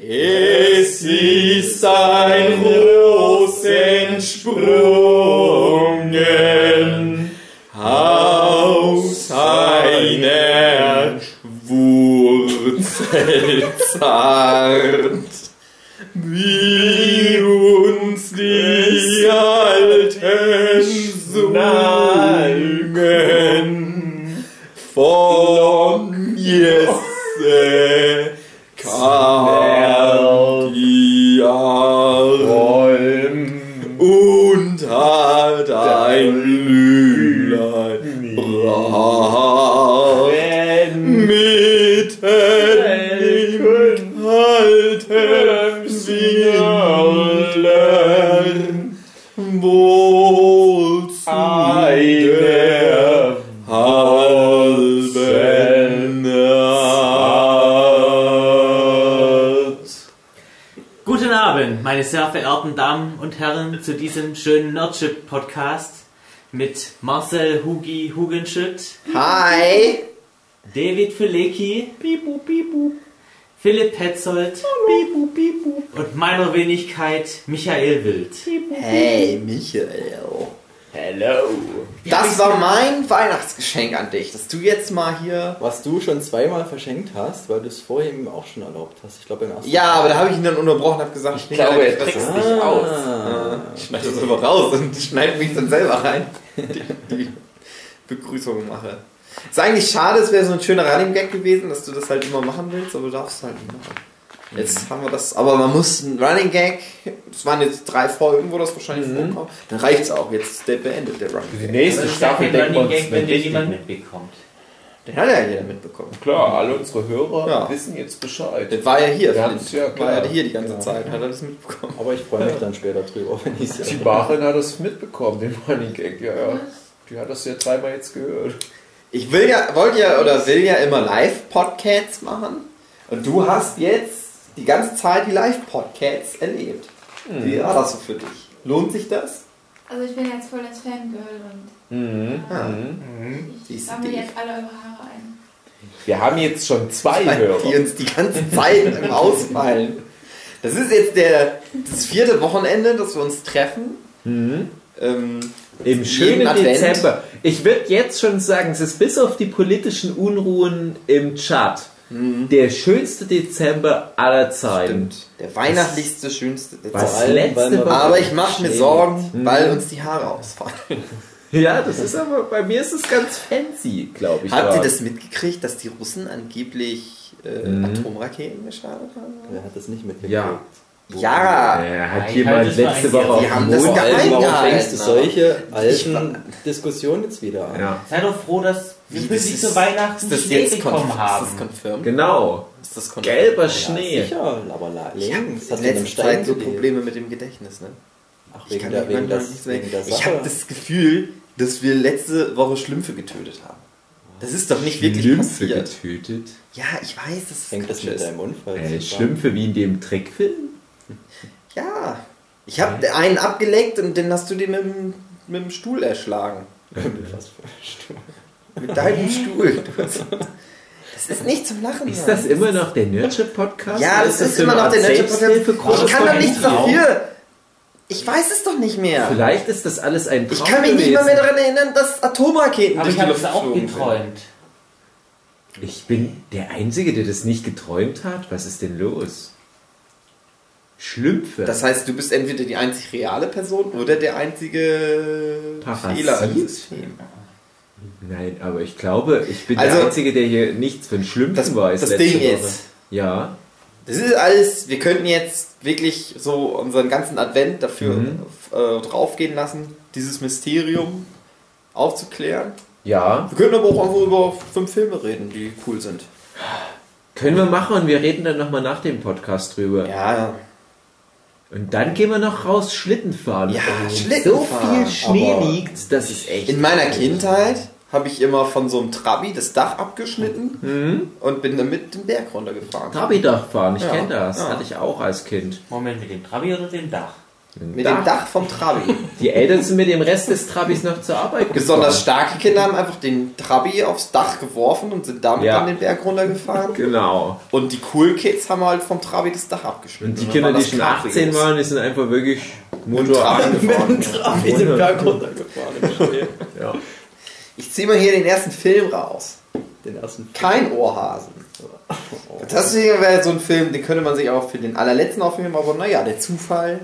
Es ist ein Ros entsprungen aus einer Wurzel zart, Herren, zu diesem schönen Nerdship-Podcast mit Marcel Hugi Hugenschütt, Hi! David Filecki, Pipu, Pipu, Philipp Petzold, Pipu, Pipu, und meiner Wenigkeit Michael Wild. Hey, Michael. Hello. Das war mein Weihnachtsgeschenk an dich, dass du jetzt mal hier. Was du schon zweimal verschenkt hast, weil du es vorher eben auch schon erlaubt hast. Ich glaube im ersten Ja, aber da habe ich ihn dann unterbrochen und habe gesagt, ich glaube, er trickst dich aus. Ich schneide das einfach raus und schneide mich dann selber rein. Die, die Begrüßung mache. Ist eigentlich schade, es wäre so ein schöner Running Gag gewesen, dass du das halt immer machen willst, aber du darfst es halt nicht machen. Jetzt haben wir das, aber man muss ein Running Gag, es waren jetzt drei Folgen, wo das wahrscheinlich vorkommt, dann reicht es auch, jetzt ist der beendet, der Running Die Gag. nächste Das ist ja Staffel wir Running Gag, wenn dir mit. mitbekommt. Den hat ja jeder mitbekommen. Klar, alle unsere Hörer Ja. wissen jetzt Bescheid. Der war ja hier, Ja, ist ja war klar. ja hier die ganze Ja. Zeit, hat er das mitbekommen. Aber ich freue mich dann später drüber, wenn ich es Die ja. Barin hat das mitbekommen, den Running Gag, ja, ja. Die hat das ja dreimal jetzt gehört. Ich will ja, wollte ja oder will ja immer Live-Podcasts machen. Und du hast jetzt die ganze Zeit die Live-Podcasts erlebt. Wie war das so für dich? Lohnt sich das? Also ich bin jetzt voll das Fangirl und Mhm. Ja. Mhm. ich Siehst du sammle jetzt alle eure Haare ein. Wir haben jetzt schon zwei Weil Hörer. die uns die ganze Zeit im Ausfallen. Das ist jetzt der, das vierte Wochenende, dass wir uns treffen. Mhm. Ähm, Im schönen. Dezember. Ich würde jetzt schon sagen, es ist bis auf die politischen Unruhen im Chat der schönste Dezember aller Zeiten. stimmt. Der weihnachtlichste, schönste Dezember. letzte Woche. Aber ich mache mir Sorgen, Mhm. weil uns die Haare ausfallen. Ja, das ist aber, bei mir ist es ganz fancy, glaube ich. Habt ihr das mitgekriegt, dass die Russen angeblich äh, Mhm. Atomraketen gestartet haben? Wer hat das nicht mitgekriegt? Ja. Ja, Er hat Nein, jemand halt letzte Woche auf haben das Mond- geheim Warum fängst du solche ich alten Diskussionen jetzt wieder an? Ja, Sei doch froh, dass Wie, pünktlich das zu ist- Weihnachten ist das Schnee jetzt bekommen haben. Ist das confirmed? genau. Ist das confirmed? Gelber Ja, Schnee. sicher, aber Ich habe links. in letzter Zeit so? Probleme mit dem Gedächtnis. Ne? Ach, Ich wegen kann der, wegen das, nichts mehr- wegen der Ich habe das Gefühl, dass wir letzte Woche Schlümpfe getötet haben. Das ist doch nicht wirklich Schlümpfe passiert. getötet. Ja, ich weiß, dass es Hängt das mit ist. deinem Unfall Äh, zusammen? Schlümpfe wie in dem Trickfilm? Ja. Ich habe einen abgeleckt und den hast du dir mit dem, mit dem Stuhl erschlagen. Was für ein Stuhl. Mit deinem Stuhl. Das ist nicht zum Lachen. Ist Mann. das immer noch der Nurture-Podcast? Ja, das ist immer noch der nette Podcast. Selbsthilfegruppe Ich kann doch nichts dafür. Ich weiß es doch nicht mehr. Vielleicht ist das alles ein Traum Ich kann mich nicht mal mehr daran erinnern, dass Atomraketen Aber ich habe es auch geträumt. Ich bin der Einzige, der das nicht geträumt hat. Was ist denn los? Schlümpfe. Das heißt, du bist entweder die einzig reale Person oder der einzige Parasit? Fehler im System. Nein, aber ich glaube, ich bin Also, der Einzige, der hier nichts von Schlümpfen das- weiß. das Ding Woche. ist- Ja. Das ist alles, wir könnten jetzt wirklich so unseren ganzen Advent dafür Mhm. äh, draufgehen lassen, dieses Mysterium aufzuklären. Ja. Wir könnten aber auch einfach über fünf Filme reden, die cool sind. Können wir machen und wir reden dann nochmal nach dem Podcast drüber. Ja, Und dann gehen wir noch raus Schlitten fahren. Ja, Und Schlitten So fahren, viel Schnee aber- liegt, das ist echt. in meiner Kindheit habe ich immer von so einem Trabi das Dach abgeschnitten Mhm. und bin damit den Berg runtergefahren. Trabidach fahren, ich Ja, kenne das. ja. Hatte ich auch als Kind. Moment, mit dem Trabi oder dem Dach? Mit dem Dach vom Trabi. Die Eltern sind mit dem Rest des Trabis noch zur Arbeit Besonders starke Kinder haben einfach den Trabi aufs Dach geworfen und sind damit Ja. dann den Berg runtergefahren. Genau. Und die Cool Kids haben halt vom Trabi das Dach abgeschnitten. Und die Kinder, die schon Cabrios. 18 waren, die sind einfach wirklich Motor Trabi angefahren. gefahren. Wie den Berg runtergefahren. Ja. Ich ziehe mal hier den ersten Film raus. Den ersten Kein Ohrhasen. Das wäre so ein Film, den könnte man sich auch für den allerletzten aufnehmen, aber naja, der Zufall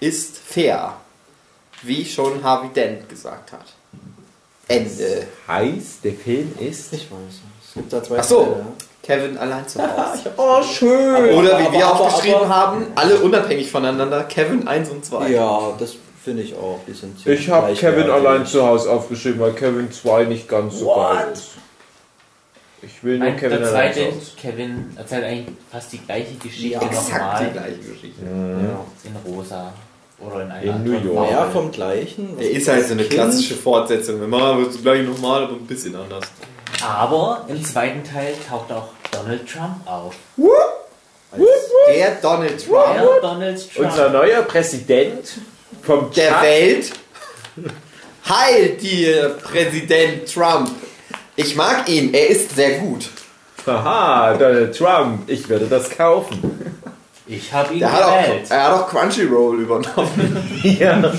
ist fair. Wie schon Harvey Dent gesagt hat. Ende. Heißt, der Film ist. Ich weiß. Es gibt da zwei Ach so. Teile, ja. Kevin allein zu Hause. Oh, schön! Oder wie wir aber- aufgeschrieben aber- haben, alle unabhängig voneinander, Kevin 1 und 2. Ja, das finde ich auch. Die sind ziemlich Ich habe Kevin allein zu Hause aufgeschrieben, weil Kevin 2 nicht ganz so geil ist. Ich will nur Nein, Kevin der zweite. Kevin erzählt eigentlich fast die gleiche Geschichte Ja, Exakt die nochmal gleiche Geschichte. Ja. in rosa. Oder in einer In New York. Ja, vom gleichen. Der ist halt so eine Kind- klassische Fortsetzung. Wir machen das gleich nochmal, aber ein bisschen anders. Aber im zweiten Teil taucht auch Donald Trump auf. Der Donald Trump Der Donald Trump. Unser neuer Präsident vom der. Welt. Heil dir, Präsident Trump. Ich mag ihn, er ist sehr gut. Haha, Donald Trump, ich werde das kaufen. Ich habe ihn Der hat auch, gewählt. er hat auch Crunchyroll übernommen. ja.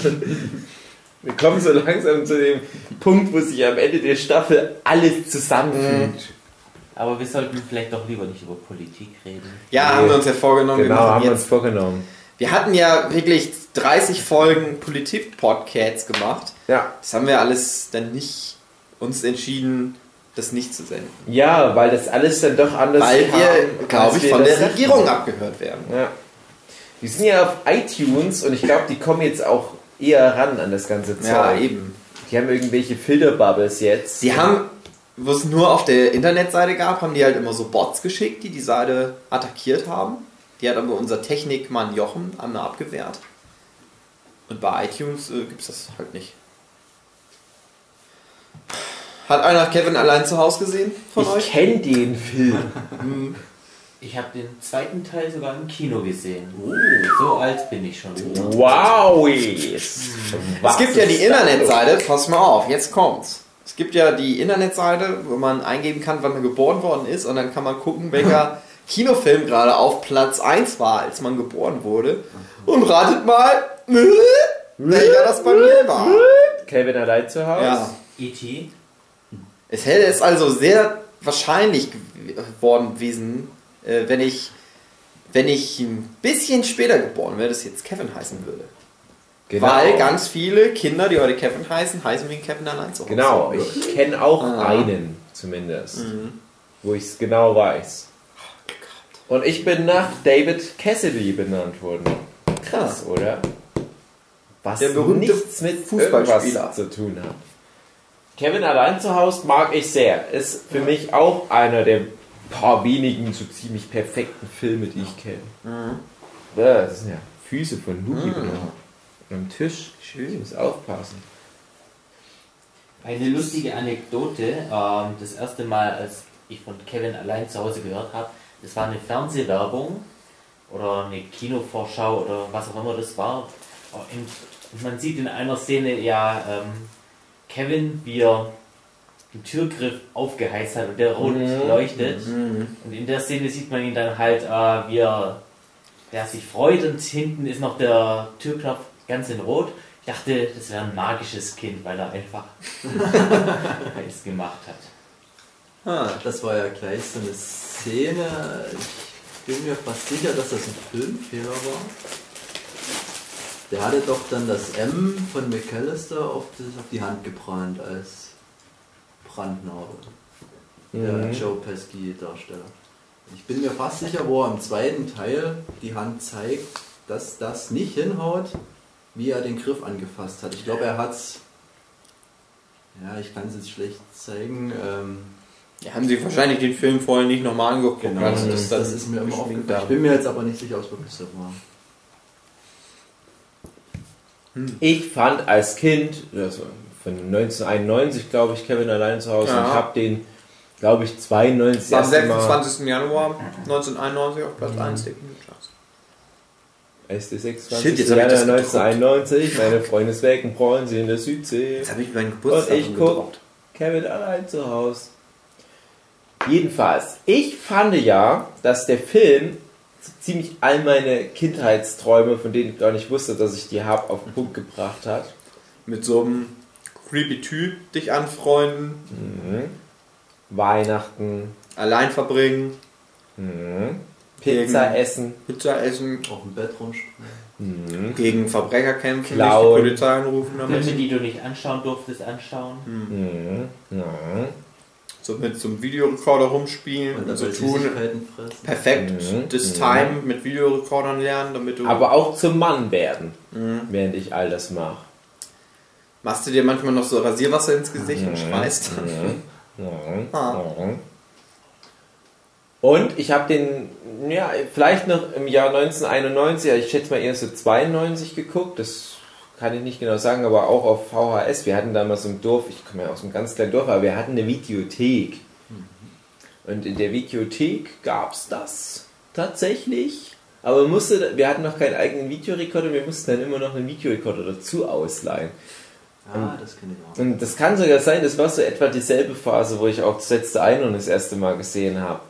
Wir kommen so langsam zu dem Punkt, wo sich am Ende der Staffel alles zusammenfügt. Aber wir sollten vielleicht doch lieber nicht über Politik reden. Ja, Nee. haben wir uns ja vorgenommen. Genau, wir, haben wir uns vorgenommen. wir hatten ja wirklich 30 Folgen Politik-Podcasts gemacht. Ja. Das haben wir alles dann nicht uns entschieden, das nicht zu senden. Ja, weil das alles dann doch anders Weil wir, glaube ich, wir von der. Regierung abgehört werden. Ja. Die sind ja auf iTunes und ich glaube, die kommen jetzt auch eher ran an das ganze Zeug. Ja, eben. Die haben irgendwelche Filterbubbles jetzt. Sie haben, wo es nur auf der Internetseite gab, haben die halt immer so Bots geschickt, die die Seite attackiert haben. Die hat aber unser Technikmann Jochen einmal abgewehrt. Und bei iTunes äh, gibt es das halt nicht. Hat einer Kevin allein zu Hause gesehen von ich euch? kenne den Film. Ich habe den zweiten Teil sogar im Kino gesehen. So alt bin ich schon. Wow! Es gibt ja die Internetseite, pass mal auf, jetzt kommt's. Es gibt ja die Internetseite, wo man eingeben kann, wann man geboren worden ist und dann kann man gucken, welcher Kinofilm gerade auf Platz 1 war, als man geboren wurde. Und ratet mal, welcher das bei mir war. Kevin allein zu Hause. Ja. E.T. Es hätte es also sehr wahrscheinlich geworden gewesen, äh, wenn ich, wenn ich ein bisschen später geboren wäre, das jetzt Kevin heißen würde. Genau. Weil ganz viele Kinder, die heute Kevin heißen, heißen wegen Kevin allein zu Hause. Genau, ich kenne auch Ah. einen zumindest, wo ich es genau weiß. Und ich bin nach David Cassidy benannt worden. Krass, oder? Was Der berühmte nichts mit Fußballspieler. zu tun hat. Kevin allein zu Hause mag ich sehr. Ist für mich auch einer der paar wenigen so ziemlich perfekten Filme, die ich kenne. Ja, das sind ja Füße von Luki am Tisch. Schön. Ich muss aufpassen. Eine lustige Anekdote. Ähm, das erste Mal, als ich von Kevin allein zu Hause gehört habe, das war eine Fernsehwerbung oder eine Kinovorschau oder was auch immer das war. Und man sieht in einer Szene ja ähm, Kevin, wie er den Türgriff aufgeheizt hat und der rot leuchtet. Und in der Szene sieht man ihn dann halt, äh, wie er der sich freut und hinten ist noch der Türknopf ganz in Rot. Ich dachte, das wäre ein magisches Kind, weil er einfach es gemacht hat. Ah, das war ja gleich so eine Szene. Ich bin mir fast sicher, dass das ein Filmfehler war. Der hatte doch dann das M von McAllister auf, das, auf die Hand gebrannt als Brandnarbe. Der Joe Pesky Darsteller. Ich bin mir fast sicher, wo er im zweiten Teil die Hand zeigt, dass das nicht hinhaut, wie er den Griff angefasst hat. Ich glaube, er hat's. Ja, ich kann es jetzt schlecht zeigen. Ähm, Ja, haben sie wahrscheinlich den Film vorher nicht nochmal angeguckt. Genau, Also das, dann das ist mir immer aufgefallen. Ich bin mir jetzt aber nicht sicher, ob es wirklich so war. Ich fand als Kind, also von 1991 glaube ich, Kevin allein zu Hause, Ja. und ich habe den, glaube ich, 92 Am das erste Mal. 26. Januar 1991 auf Platz 1 der Kinocharts. Es ist der 26. Shit, Januar gedruckt. 1991, meine Freunde ist weg und freuen sie in der Südsee. Jetzt habe ich meinen Und Geburtstag ich guck Kevin allein zu Hause. Jedenfalls, ich fand ja, dass der Film ziemlich all meine Kindheitsträume, von denen ich gar nicht wusste, dass ich die habe, auf den Punkt gebracht hat. Mit so einem creepy Typ dich anfreunden, Weihnachten, allein verbringen, Pizza Gegen- essen, Pizza essen, Auf dem Bett rumspringen. gegen Verbrecher kämpfen, Klauen. die Polizei anrufen Filme, damit. die du nicht anschauen durftest, anschauen. Mhm. So mit so einem Videorekorder rumspielen Und und dann so tun. Perfekt, Mhm. das Mhm. Time mit Videorekordern lernen, damit du. aber auch zum Mann werden, Mhm. während ich all das mache. Machst du dir manchmal noch so Rasierwasser ins Gesicht und schreist? Ah. Und ich habe den, ja, vielleicht noch im Jahr 1991, ja, ich schätze mal eher so 92 geguckt, das kann ich nicht genau sagen, aber auch auf VHS. Wir hatten damals im Dorf, ich komme ja aus einem ganz kleinen Dorf, aber wir hatten eine Videothek. Und in der Videothek gab es das tatsächlich. Aber musste, wir hatten noch keinen eigenen Videorekorder, wir mussten dann immer noch einen Videorekorder dazu ausleihen. Ja, das kenne ich auch. Und das kann sogar sein, das war so etwa dieselbe Phase, wo ich auch das letzte Einhorn das erste Mal gesehen habe.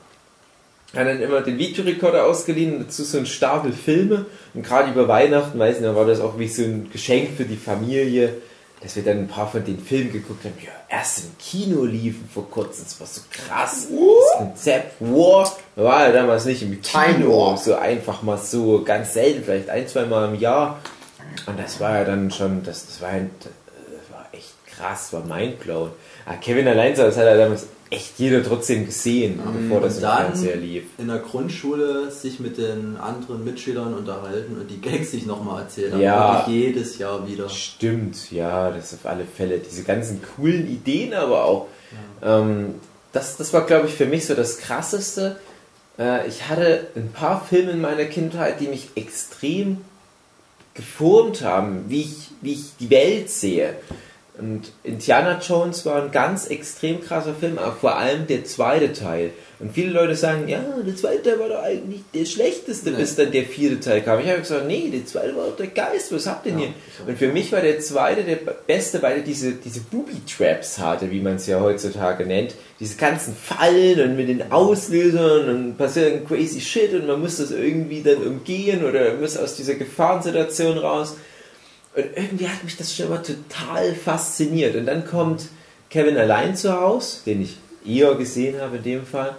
Habe dann immer den Videorekorder ausgeliehen und dazu so ein Stapel Filme. Und gerade über Weihnachten, weiß nicht, da war das auch wie so ein Geschenk für die Familie, dass wir dann ein paar von den Filmen geguckt haben, ja erst im Kino liefen vor kurzem. Das war so krass. Das Konzept War war ja damals nicht im Kino. So einfach mal so ganz selten, vielleicht ein, zwei Mal im Jahr. Und das war ja dann schon, das, das war ein, das war echt krass, war mindblown. Ah, Kevin allein, das hat ja damals echt jeder trotzdem gesehen, bevor das im dann Fernseher lief. in der Grundschule sich mit den anderen Mitschülern unterhalten und die Gags sich nochmal erzählt haben. Ja. Wirklich jedes Jahr wieder. Stimmt, ja, das auf alle Fälle. Diese ganzen coolen Ideen aber auch. Ähm, das, das war, glaube ich, für mich so das Krasseste. Äh, ich hatte ein paar Filme in meiner Kindheit, die mich extrem geformt haben, wie ich, wie ich die Welt sehe. Und Indiana Jones war ein ganz extrem krasser Film, aber vor allem der zweite Teil. Und viele Leute sagen, ja, der zweite Teil war doch eigentlich der schlechteste, Nee. bis dann der vierte Teil kam. Ich habe gesagt, nee, der zweite war doch der Geist, was habt ihr denn Ja, hier? Und für mich war der zweite der beste, weil er diese, diese Booby-Traps hatte, wie man es ja heutzutage nennt. Diese ganzen Fallen und mit den Auslösern und passiert crazy shit und man muss das irgendwie dann umgehen oder muss aus dieser Gefahrensituation raus. Und irgendwie hat mich das schon immer total fasziniert. Und dann kommt Kevin allein zu Hause, den ich eher gesehen habe in dem Fall,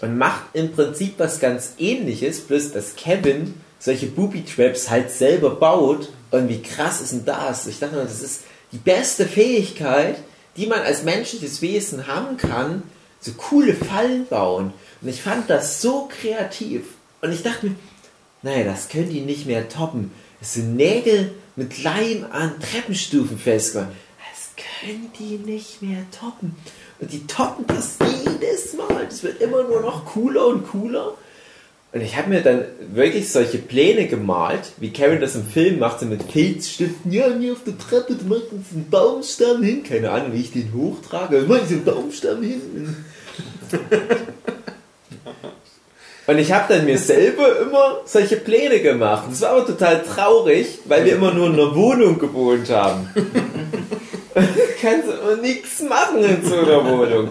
und macht im Prinzip was ganz ähnliches, bloß dass Kevin solche Booby-Traps halt selber baut. Und wie krass ist denn das? Ich dachte, mir, das ist die beste Fähigkeit, die man als menschliches Wesen haben kann, so coole Fallen bauen. Und ich fand das so kreativ. Und ich dachte mir, naja, das können die nicht mehr toppen. Das sind Nägel mit Leim an Treppenstufen festgemacht. Das können die nicht mehr toppen. Und die toppen das jedes Mal. Das wird immer nur noch cooler und cooler. Und ich habe mir dann wirklich solche Pläne gemalt, wie Karen das im Film macht, so mit Filzstiften. Ja, hier auf der Treppe, du machst uns einen Baumstamm hin. Keine Ahnung, wie ich den hochtrage. Mach ich so einen Baumstamm hin. Und ich habe dann mir selber immer solche Pläne gemacht. Das war aber total traurig, weil wir immer nur in einer Wohnung gewohnt haben. Du kannst immer nichts machen in so einer Wohnung.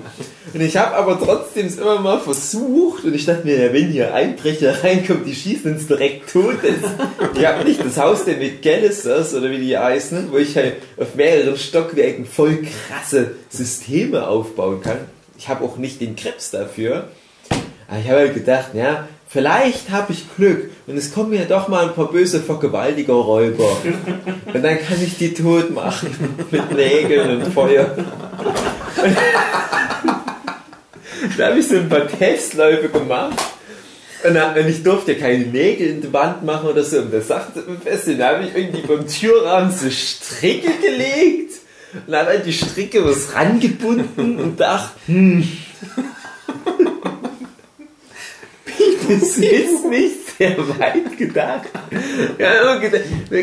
Und ich habe aber trotzdem es immer mal versucht und ich dachte mir, ja, wenn hier Einbrecher reinkommt, die schießen uns direkt tot. Ich habe nicht das Haus der McGallisters oder wie die heißen, wo ich halt auf mehreren Stockwerken voll krasse Systeme aufbauen kann. Ich habe auch nicht den Krebs dafür. Aber ich habe halt gedacht, ja, vielleicht habe ich Glück und es kommen ja doch mal ein paar böse Vergewaltiger-Räuber. Und dann kann ich die tot machen mit Nägeln und Feuer. Da habe ich so ein paar Testläufe gemacht. Und, dann, ich durfte keine Nägel in die Wand machen oder so. Und das sagte mir fest, da habe ich irgendwie beim Türrahmen so Stricke gelegt und habe halt die Stricke was rangebunden und dachte, hm, das ist nicht sehr weit gedacht. Ja,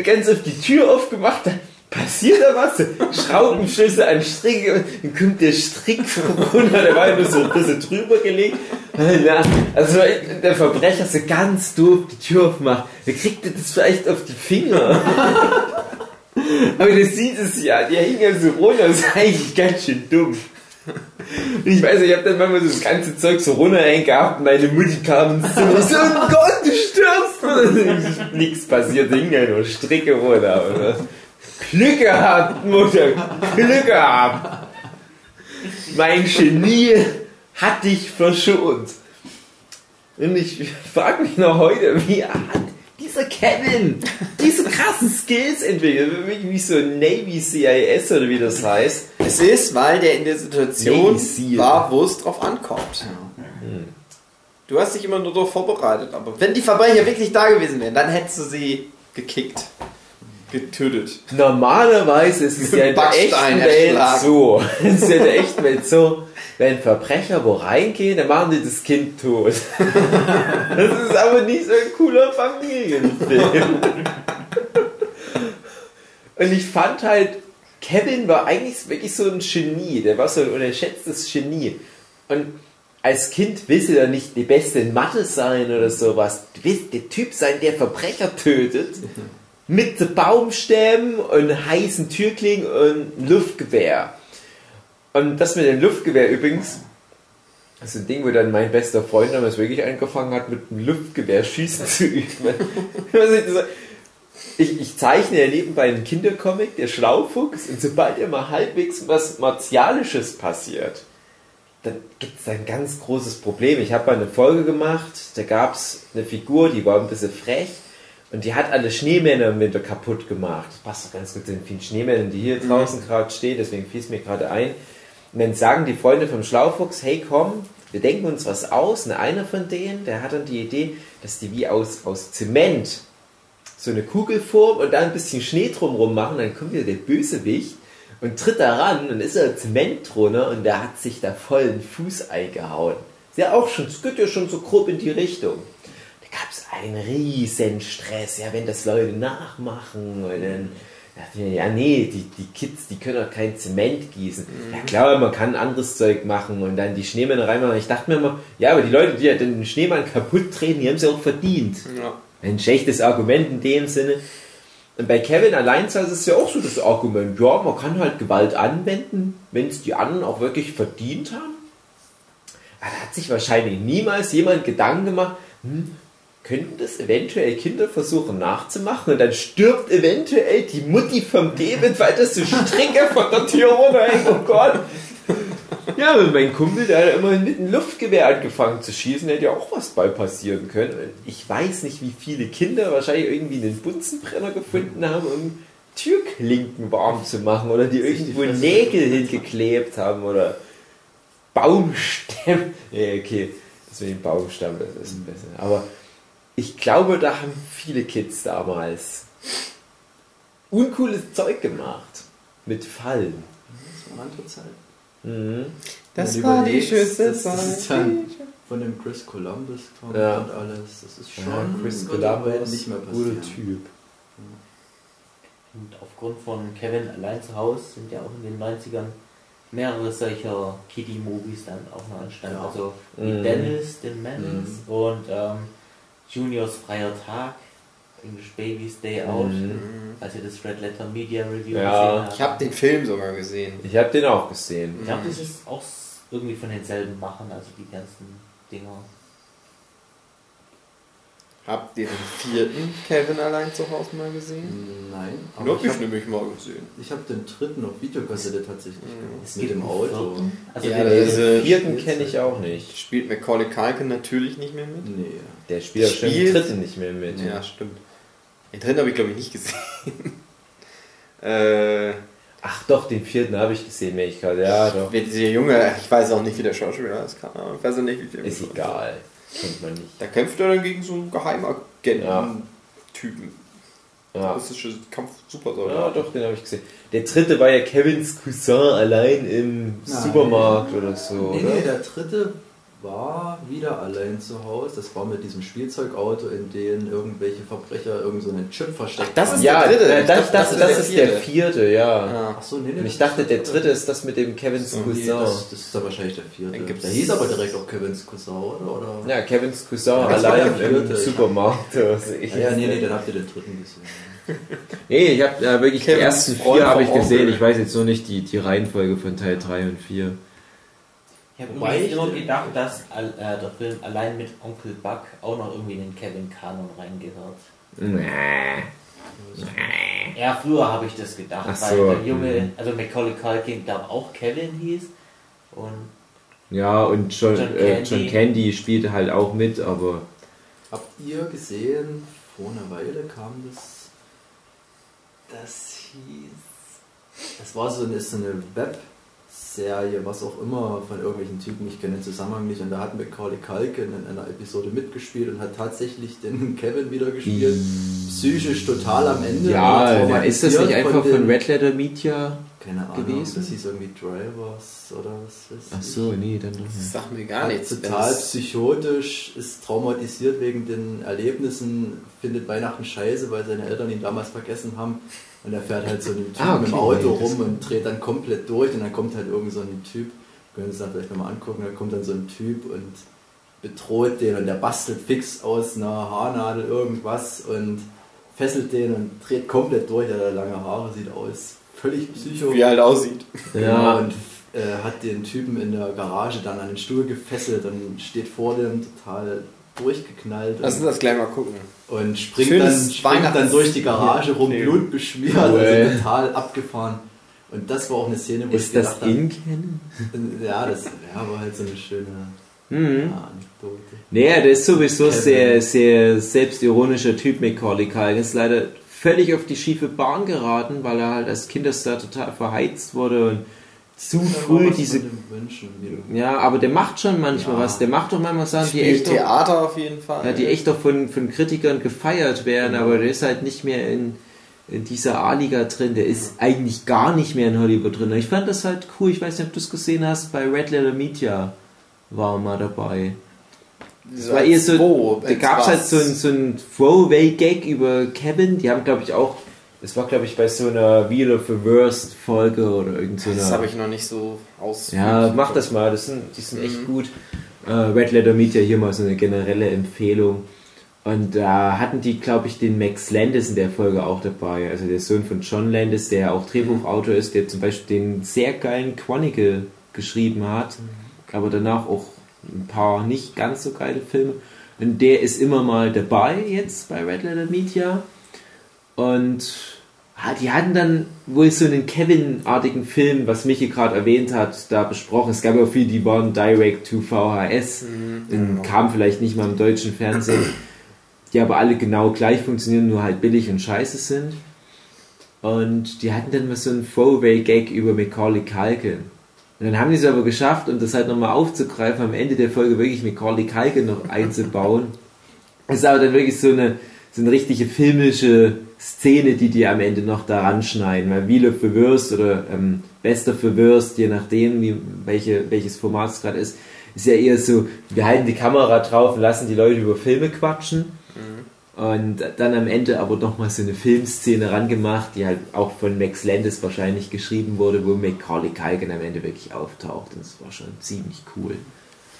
ganz auf die Tür aufgemacht, passiert da was? Schraubenschlüssel an Stricke, dann kommt der Strick runter, der war nur so ein bisschen drüber gelegt. Also der Verbrecher so ganz doof die Tür aufmacht, wer kriegt das vielleicht auf die Finger? Aber du siehst es ja, die hängen so runter, das ist eigentlich ganz schön dumm. Ich weiß, ich habe dann manchmal das ganze Zeug so runterhängen gehabt und meine Mutti kam ins Zimmer so, oh Gott, du stirbst! Nichts passiert, hingen ja nur Stricke runter. Glück gehabt, Mutter, Glück gehabt. Mein Genie hat dich verschont. Und ich frage mich noch heute, wie hat dieser Kevin diese krassen Skills entwickelt? Wie so Navy CIS oder wie das heißt. Es ist, weil der in der Situation war, wo es drauf ankommt. Du hast dich immer nur darauf vorbereitet, aber wenn die Verbrecher wirklich da gewesen wären, dann hättest du sie gekickt, getötet. Normalerweise ist es ja in der echten Welt so. Es ist ja in der echten Welt so, wenn Verbrecher wo reingehen, dann machen die das Kind tot. Das ist aber nicht so ein cooler Familienfilm. Und ich fand halt, Kevin war eigentlich wirklich so ein Genie. Der war so ein unterschätztes Genie. Und als Kind willst du ja nicht die Beste in Mathe sein oder sowas. Du willst der Typ sein, der Verbrecher tötet. Mit Baumstämmen und heißen Türklingen und Luftgewehr. Und das mit dem Luftgewehr übrigens, das ist ein Ding, wo dann mein bester Freund damals wirklich angefangen hat, mit einem Luftgewehr schießen zu üben. Also ich ich, ich zeichne ja nebenbei einen Kindercomic, der Schlaufuchs, und sobald immer halbwegs was Martialisches passiert, dann gibt es ein ganz großes Problem. Ich habe mal eine Folge gemacht, da gab es eine Figur, die war ein bisschen frech und die hat alle Schneemänner im Winter kaputt gemacht. Das passt doch ganz gut zu den vielen Schneemännern, die hier draußen gerade stehen, deswegen fiel es mir gerade ein. Und dann sagen die Freunde vom Schlaufuchs, hey komm, wir denken uns was aus. Und einer von denen, der hat dann die Idee, dass die wie aus, aus Zement so eine Kugelform und da ein bisschen Schnee drumrum machen, dann kommt wieder der Bösewicht und tritt da ran und ist da Zement drunter und der hat sich da voll den Fuß eingehauen. Ist ja auch schon, es geht ja schon so grob in die Richtung. Da gab es einen riesen Stress, ja, wenn das Leute nachmachen und dann dachte ich mir, ja nee, die, die Kids, die können doch kein Zement gießen. Ja klar, man kann anderes Zeug machen und dann die Schneemänner reinmachen. Ich dachte mir immer, ja, aber die Leute, die ja den Schneemann kaputt treten, die haben es ja auch verdient. Ja. Ein schlechtes Argument in dem Sinne. Und bei Kevin allein ist es ja auch so das Argument, ja, man kann halt Gewalt anwenden, wenn es die anderen auch wirklich verdient haben. Aber da hat sich wahrscheinlich niemals jemand Gedanken gemacht, hm, könnten das eventuell Kinder versuchen nachzumachen und dann stirbt eventuell die Mutti vom David, weil das so Stricke von der Tür runterhängt. Oh Gott. Ja, und mein Kumpel, der hat immerhin mit einem Luftgewehr angefangen zu schießen, hätte ja auch was bei passieren können. Ich weiß nicht, wie viele Kinder wahrscheinlich irgendwie einen Bunsenbrenner gefunden haben, um Türklinken warm zu machen oder die irgendwo Nägel hingeklebt haben oder Baumstämme. Ja, okay, das mit dem Baumstamm, das ist besser. Aber ich glaube, da haben viele Kids damals uncooles Zeug gemacht. Mit Fallen. Das war eine andere Zeit. Mhm. Das du war die schönste Zeit. Von dem Chris Columbus kommt Ja. und alles. Das ist schon Ja, Chris Columbus, nicht mehr guter passieren. Typ. Und aufgrund von Kevin allein zu Hause sind ja auch in den 90ern mehrere solcher Kiddie-Movies dann auch noch entstanden. Ja. Also wie Mhm. Dennis, den Menace und ähm, Juniors freier Tag, English Babies Day Out, Mhm. als ihr das Red Letter Media Review Ja. gesehen habt. Ich habe den Film sogar gesehen. Ich habe den auch gesehen. Ich glaube, das ist auch s- irgendwie von denselben Machern, also die ganzen Dinger. Habt ihr den vierten Kevin allein zu Hause mal gesehen? Nein, Den aber hab ich habe nämlich mal gesehen. ich hab den dritten auf Videokassette tatsächlich. Es Mit dem Auto. Also Ja, den- Den vierten kenne ich auch nicht. Spielt Macaulay Culkin natürlich nicht mehr mit. Nee. Der spielt auch schon Spielt- dritten nicht mehr mit. Ja, stimmt. Den dritten habe ich glaube ich nicht gesehen. äh, Ach doch, den vierten habe ich gesehen, merke ich gerade. Ja, doch. dieser Junge, ich weiß auch nicht, wie der Schauspieler ist, keine Ahnung. Ich weiß auch nicht, wie viel. Ist egal. Kennt man nicht. Da kämpft er dann gegen so einen Geheimagenten-Typen. Ja. Das ist schon Kampf ja, Supersoldat. doch, den habe ich gesehen. Der dritte war ja Kevins Cousin allein im Nein. Supermarkt oder so, Nee, oder? nee, der dritte war wieder allein zu Hause. Das war mit diesem Spielzeugauto, in dem irgendwelche Verbrecher irgend so einen Chip versteckt das haben. ist Ja, der dritte. äh, das, dachte, das, das das, ist ist der der vierte, ja. Ja. Ach so, nee, nee, Und ich dachte, der dritte ist das mit dem Kevins Nee, Cousin. das, das ist dann wahrscheinlich der vierte. Gibt's- Der hieß aber direkt auch Kevins Cousin, oder? oder? Ja, Kevins Cousin Ja, allein im vierte. Supermarkt. oder so. Ich Ah, ja, weiß nee, nee, dann habt ihr den dritten gesehen. Nee, ich habe äh, wirklich die Kevins ersten Freund vier habe ich gesehen. Ich weiß jetzt nur nicht die, die Reihenfolge von Teil 3 und 4. Ich habe Wobei ich- immer gedacht, dass äh, der Film allein mit Onkel Buck auch noch irgendwie in den Kevin Kanon reingehört. Nee. Ja, früher habe ich das gedacht, Ach weil so, der Junge, mhm. also Macaulay Culkin, glaube auch Kevin hieß. Und Ja, und John, John äh, Candy. John Candy spielte halt auch mit, aber Habt ihr gesehen, vor einer Weile kam das, das hieß, das war so eine, ist so eine Webserie, was auch immer, von irgendwelchen Typen, ich kenne den Zusammenhang nicht, und da hat Macaulay Culkin in einer Episode mitgespielt und hat tatsächlich den Kevin wieder gespielt, psychisch total am Ende. ja, ist das nicht einfach von den- Red Letter Media? Keine Ahnung, gewesen? das hieß irgendwie Drivers oder was weiß Ach so, nee, dann doch nicht. sagt mir gar nichts. Total psychotisch, ist traumatisiert wegen den Erlebnissen, findet Weihnachten scheiße, weil seine Eltern ihn damals vergessen haben. Und er fährt halt so einen Typen Ah, okay, im Auto nee, das- rum und dreht dann komplett durch und dann kommt halt irgend so ein Typ, können Sie es dann vielleicht nochmal angucken, da kommt dann so ein Typ und bedroht den und der bastelt fix aus einer Haarnadel irgendwas und fesselt den und dreht komplett durch, er hat lange Haare, sieht aus völlig psycho. Wie er halt aussieht. Genau, Ja, und äh, hat den Typen in der Garage dann an den Stuhl gefesselt und steht vor dem total durchgeknallt Lass uns und, das gleich mal gucken. und springt, Schönes dann, springt dann durch die Garage rum, Ja. blutbeschmiert, also total abgefahren. Und das war auch eine Szene, wo ist ich das gedacht habe, in Canon? ja, das ja, war halt so eine schöne Mhm. ja, Anekdote. Nee, der ist sowieso Kevin. sehr, sehr selbstironischer Typ, Macaulay Culkin. Ist leider völlig auf die schiefe Bahn geraten, weil er halt als Kinderstar total verheizt wurde und zu früh was diese... Ja, aber der macht schon manchmal Ja. was. Der macht doch manchmal Sachen, die echt, doch, Theater auf jeden Fall. ja, die echt doch von, von Kritikern gefeiert werden, Genau. aber der ist halt nicht mehr in, in dieser A-Liga drin. Der ist eigentlich gar nicht mehr in Hollywood drin. Ich fand das halt cool. Ich weiß nicht, ob du es gesehen hast. Bei Red Letter Media war er mal dabei. Es war eher so, Wo? da gab es halt so ein, so ein Throwaway-Gag über Kevin. Die haben, glaube ich, auch, das war, glaube ich, bei so einer Wheel of the Worst Folge oder irgend so Das habe ich noch nicht so aus. Ja, mach das mal, das sind, die sind echt Mhm. gut. Äh, Red Letter Media hier mal so eine generelle Empfehlung. Und da hatten die, glaube ich, den Max Landis in der Folge auch dabei. Also der Sohn von John Landis, der auch Drehbuchautor ist, der zum Beispiel den sehr geilen Chronicle geschrieben hat, aber danach auch ein paar nicht ganz so geile Filme. Und der ist immer mal dabei jetzt bei Red Letter Media. Und ah, die hatten dann wohl so einen Kevin-artigen Film, was Michi gerade erwähnt hat, da besprochen. Es gab ja viele, die waren direct to VHS und kamen vielleicht nicht mal im deutschen Fernsehen, die aber alle genau gleich funktionieren, nur halt billig und scheiße sind. Und die hatten dann mal so einen Throwaway-Gag über Macaulay Culkin. Und dann haben die es aber geschafft, um das halt nochmal aufzugreifen, am Ende der Folge wirklich Macaulay Culkin noch einzubauen. Das ist aber dann wirklich so eine, so eine richtige filmische Szene, die die am Ende noch daran schneiden. Weil Wheel of the Worst oder ähm, Best of the Worst, je nachdem, wie, welche, welches Format es gerade ist, ist ja eher so, wir halten die Kamera drauf und lassen die Leute über Filme quatschen. Und dann am Ende aber nochmal so eine Filmszene rangemacht, die halt auch von Max Landis wahrscheinlich geschrieben wurde, wo Macaulay Culkin am Ende wirklich auftaucht. Und das war schon ziemlich cool.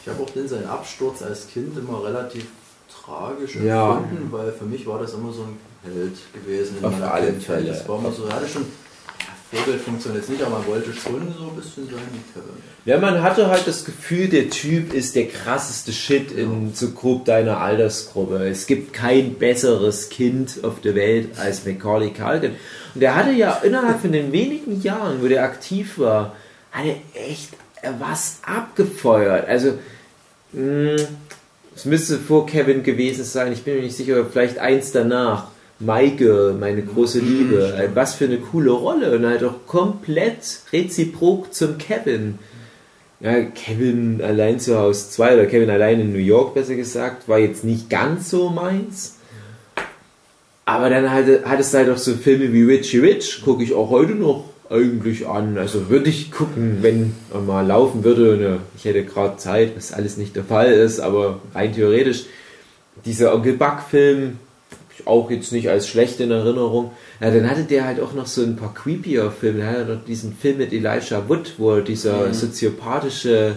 Ich habe auch den seinen Absturz als Kind immer relativ tragisch Ja. empfunden, weil für mich war das immer so ein Held gewesen. in Auf meiner alle Kindheit. Fälle. Das war immer so, er hatte schon, ja, Vorbildfunktion jetzt nicht, aber man wollte schon so ein bisschen sein wie Kevin. Ja, man hatte halt das Gefühl, der Typ ist der krasseste Shit in so grob deiner Altersgruppe. Es gibt kein besseres Kind auf der Welt als Macaulay Culkin. Und der hatte ja innerhalb von den wenigen Jahren, wo der aktiv war, hat er echt was abgefeuert. Also, mh, es müsste vor Kevin gewesen sein, ich bin mir nicht sicher, vielleicht eins danach. Girl, meine große Liebe. Äh, Was für eine coole Rolle. Und halt auch komplett reziprok zum Kevin. Ja, Kevin allein zu Hause 2 oder Kevin allein in New York, besser gesagt, war jetzt nicht ganz so meins. Aber dann hatte, hattest du halt auch so Filme wie Richie Rich, gucke ich auch heute noch eigentlich an. Also würde ich gucken, wenn er mal laufen würde. äh, Ich hätte gerade Zeit, was alles nicht der Fall ist, aber rein theoretisch. Dieser Onkel Buck-Film auch jetzt nicht als schlecht in Erinnerung. Ja, dann hatte der halt auch noch so ein paar creepier Filme. Er hatte noch diesen Film mit Elijah Wood, wo er dieser soziopathische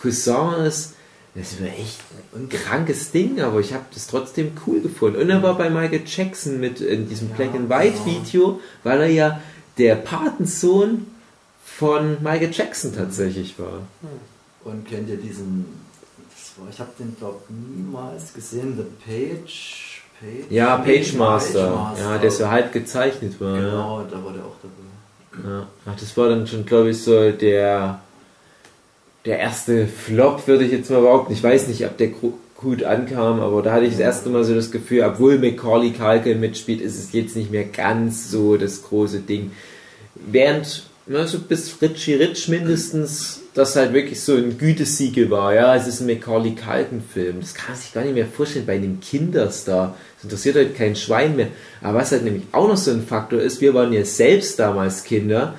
Cousin ist. Das war echt ein krankes Ding, aber ich habe das trotzdem cool gefunden. Und er war bei Michael Jackson mit in diesem Black and White Video, weil er ja der Patensohn von Michael Jackson tatsächlich war. Und kennt ihr diesen, das war, ich habe den glaube niemals gesehen, The Page. Page Ja, Page Master. Pagemaster. Ja, der so halb gezeichnet war. Ja. Genau, da war der auch dabei. Ja. Ach, das war dann schon, glaube ich, so der, der erste Flop, würde ich jetzt mal behaupten. Ich weiß nicht, ob der gut ankam, aber da hatte ich das erste Mal so das Gefühl, obwohl Macaulay Culkin mitspielt, ist es jetzt nicht mehr ganz so das große Ding. Während, also bis Richie Rich mindestens, das halt wirklich so ein Gütesiegel war. Ja, es ist ein Macaulay Culkin-Film. Das kann man sich gar nicht mehr vorstellen bei einem Kinderstar. Das interessiert halt kein Schwein mehr. Aber was halt nämlich auch noch so ein Faktor ist, wir waren ja selbst damals Kinder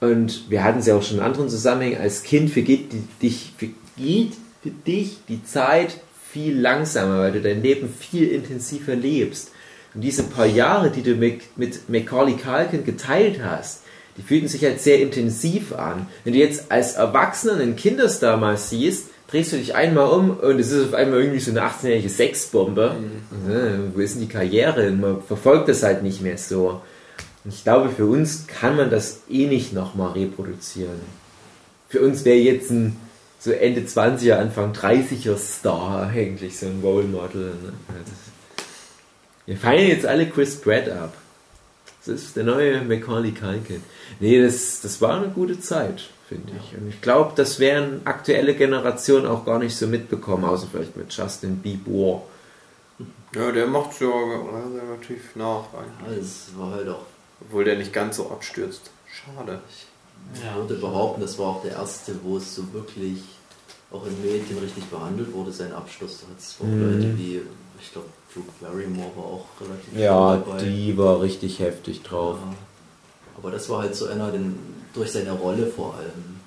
und wir hatten es ja auch schon in anderen Zusammenhängen. Als Kind vergeht die, dich, vergeht für dich die Zeit viel langsamer, weil du dein Leben viel intensiver lebst. Und diese paar Jahre, die du mit, mit Macaulay Culkin geteilt hast, die fühlten sich halt sehr intensiv an. Wenn du jetzt als Erwachsener einen Kinderstar mal siehst, drehst du dich einmal um und es ist auf einmal irgendwie so eine 18-jährige Sexbombe. Ja, wo ist denn die Karriere? Und man verfolgt das halt nicht mehr so. Und ich glaube, für uns kann man das eh nicht nochmal reproduzieren. Für uns wäre jetzt ein so Ende 20er, Anfang 30er Star eigentlich so ein Role Model. Ne? Wir feiern jetzt alle Chris Pratt ab. Das ist der neue Macaulay Culkin. Nee, das, das war eine gute Zeit, finde ich. Und ich glaube, das werden aktuelle Generationen auch gar nicht so mitbekommen, außer vielleicht mit Justin Bieber. Ja, der macht ja relativ nach eigentlich. Das war halt auch, Obwohl der nicht ganz so abstürzt. Schade. ich Ja. würde behaupten, das war auch der erste, wo es so wirklich auch in Medien richtig behandelt wurde, sein Abschluss. Da hat es auch Mhm. Leute wie, ich glaube, Drew Barrymore war auch relativ Ja, dabei. die war richtig heftig drauf. Ja. Aber das war halt so einer, den, durch seine Rolle vor allem.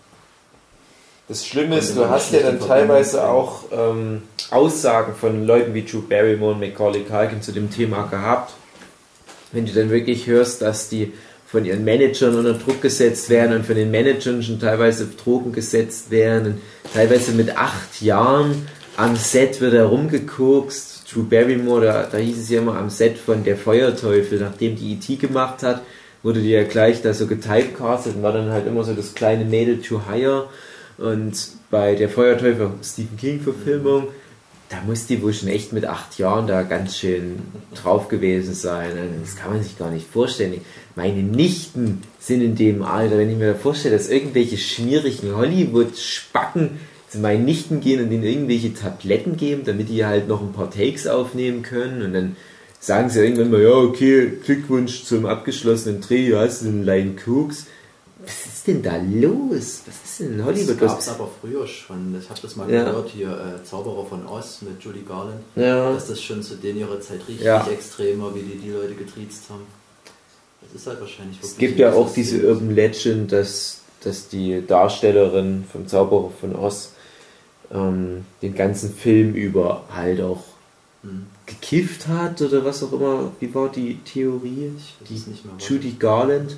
Das Schlimme ist, du hast ja dann teilweise auch ähm, Aussagen von Leuten wie Drew Barrymore und Macaulay Culkin zu dem Thema gehabt. Wenn du dann wirklich hörst, dass die von ihren Managern unter Druck gesetzt werden und von den Managern schon teilweise auf Drogen gesetzt werden teilweise mit acht Jahren am Set wird er rumgekokst. Drew Barrymore, da, da hieß es ja immer am Set von Der Feuerteufel, nachdem die E.T. gemacht hat, wurde die ja gleich da so getypecastet und war dann halt immer so das kleine Mädel to hire. Und bei der Feuerteufel, Stephen King-Verfilmung, da muss die wohl schon echt mit acht Jahren da ganz schön drauf gewesen sein. Also Das kann man sich gar nicht vorstellen. Meine Nichten sind in dem Alter, wenn ich mir vorstelle, dass irgendwelche schmierigen Hollywood-Spacken zu meinen Nichten gehen und ihnen irgendwelche Tabletten geben, damit die halt noch ein paar Takes aufnehmen können und dann sagen sie irgendwann mal, ja, okay, Glückwunsch zum abgeschlossenen Dreh, du hast einen Line Cooks. Was ist denn da los? Was ist denn in Hollywood Das los? gab es aber früher schon. Ich habe das mal Ja. gehört hier, äh, Zauberer von Oz mit Judy Garland. Ja. Dass das schon zu denen ihrer Zeit richtig Ja. extremer, wie die die Leute getriezt haben. Das ist halt wahrscheinlich Es gibt ja auch diese Urban Legend, dass, dass die Darstellerin vom Zauberer von Oz ähm, den ganzen Film über halt auch Hm. gekifft hat oder was auch immer. Wie war die Theorie? Ich weiß Die. Judy Garland.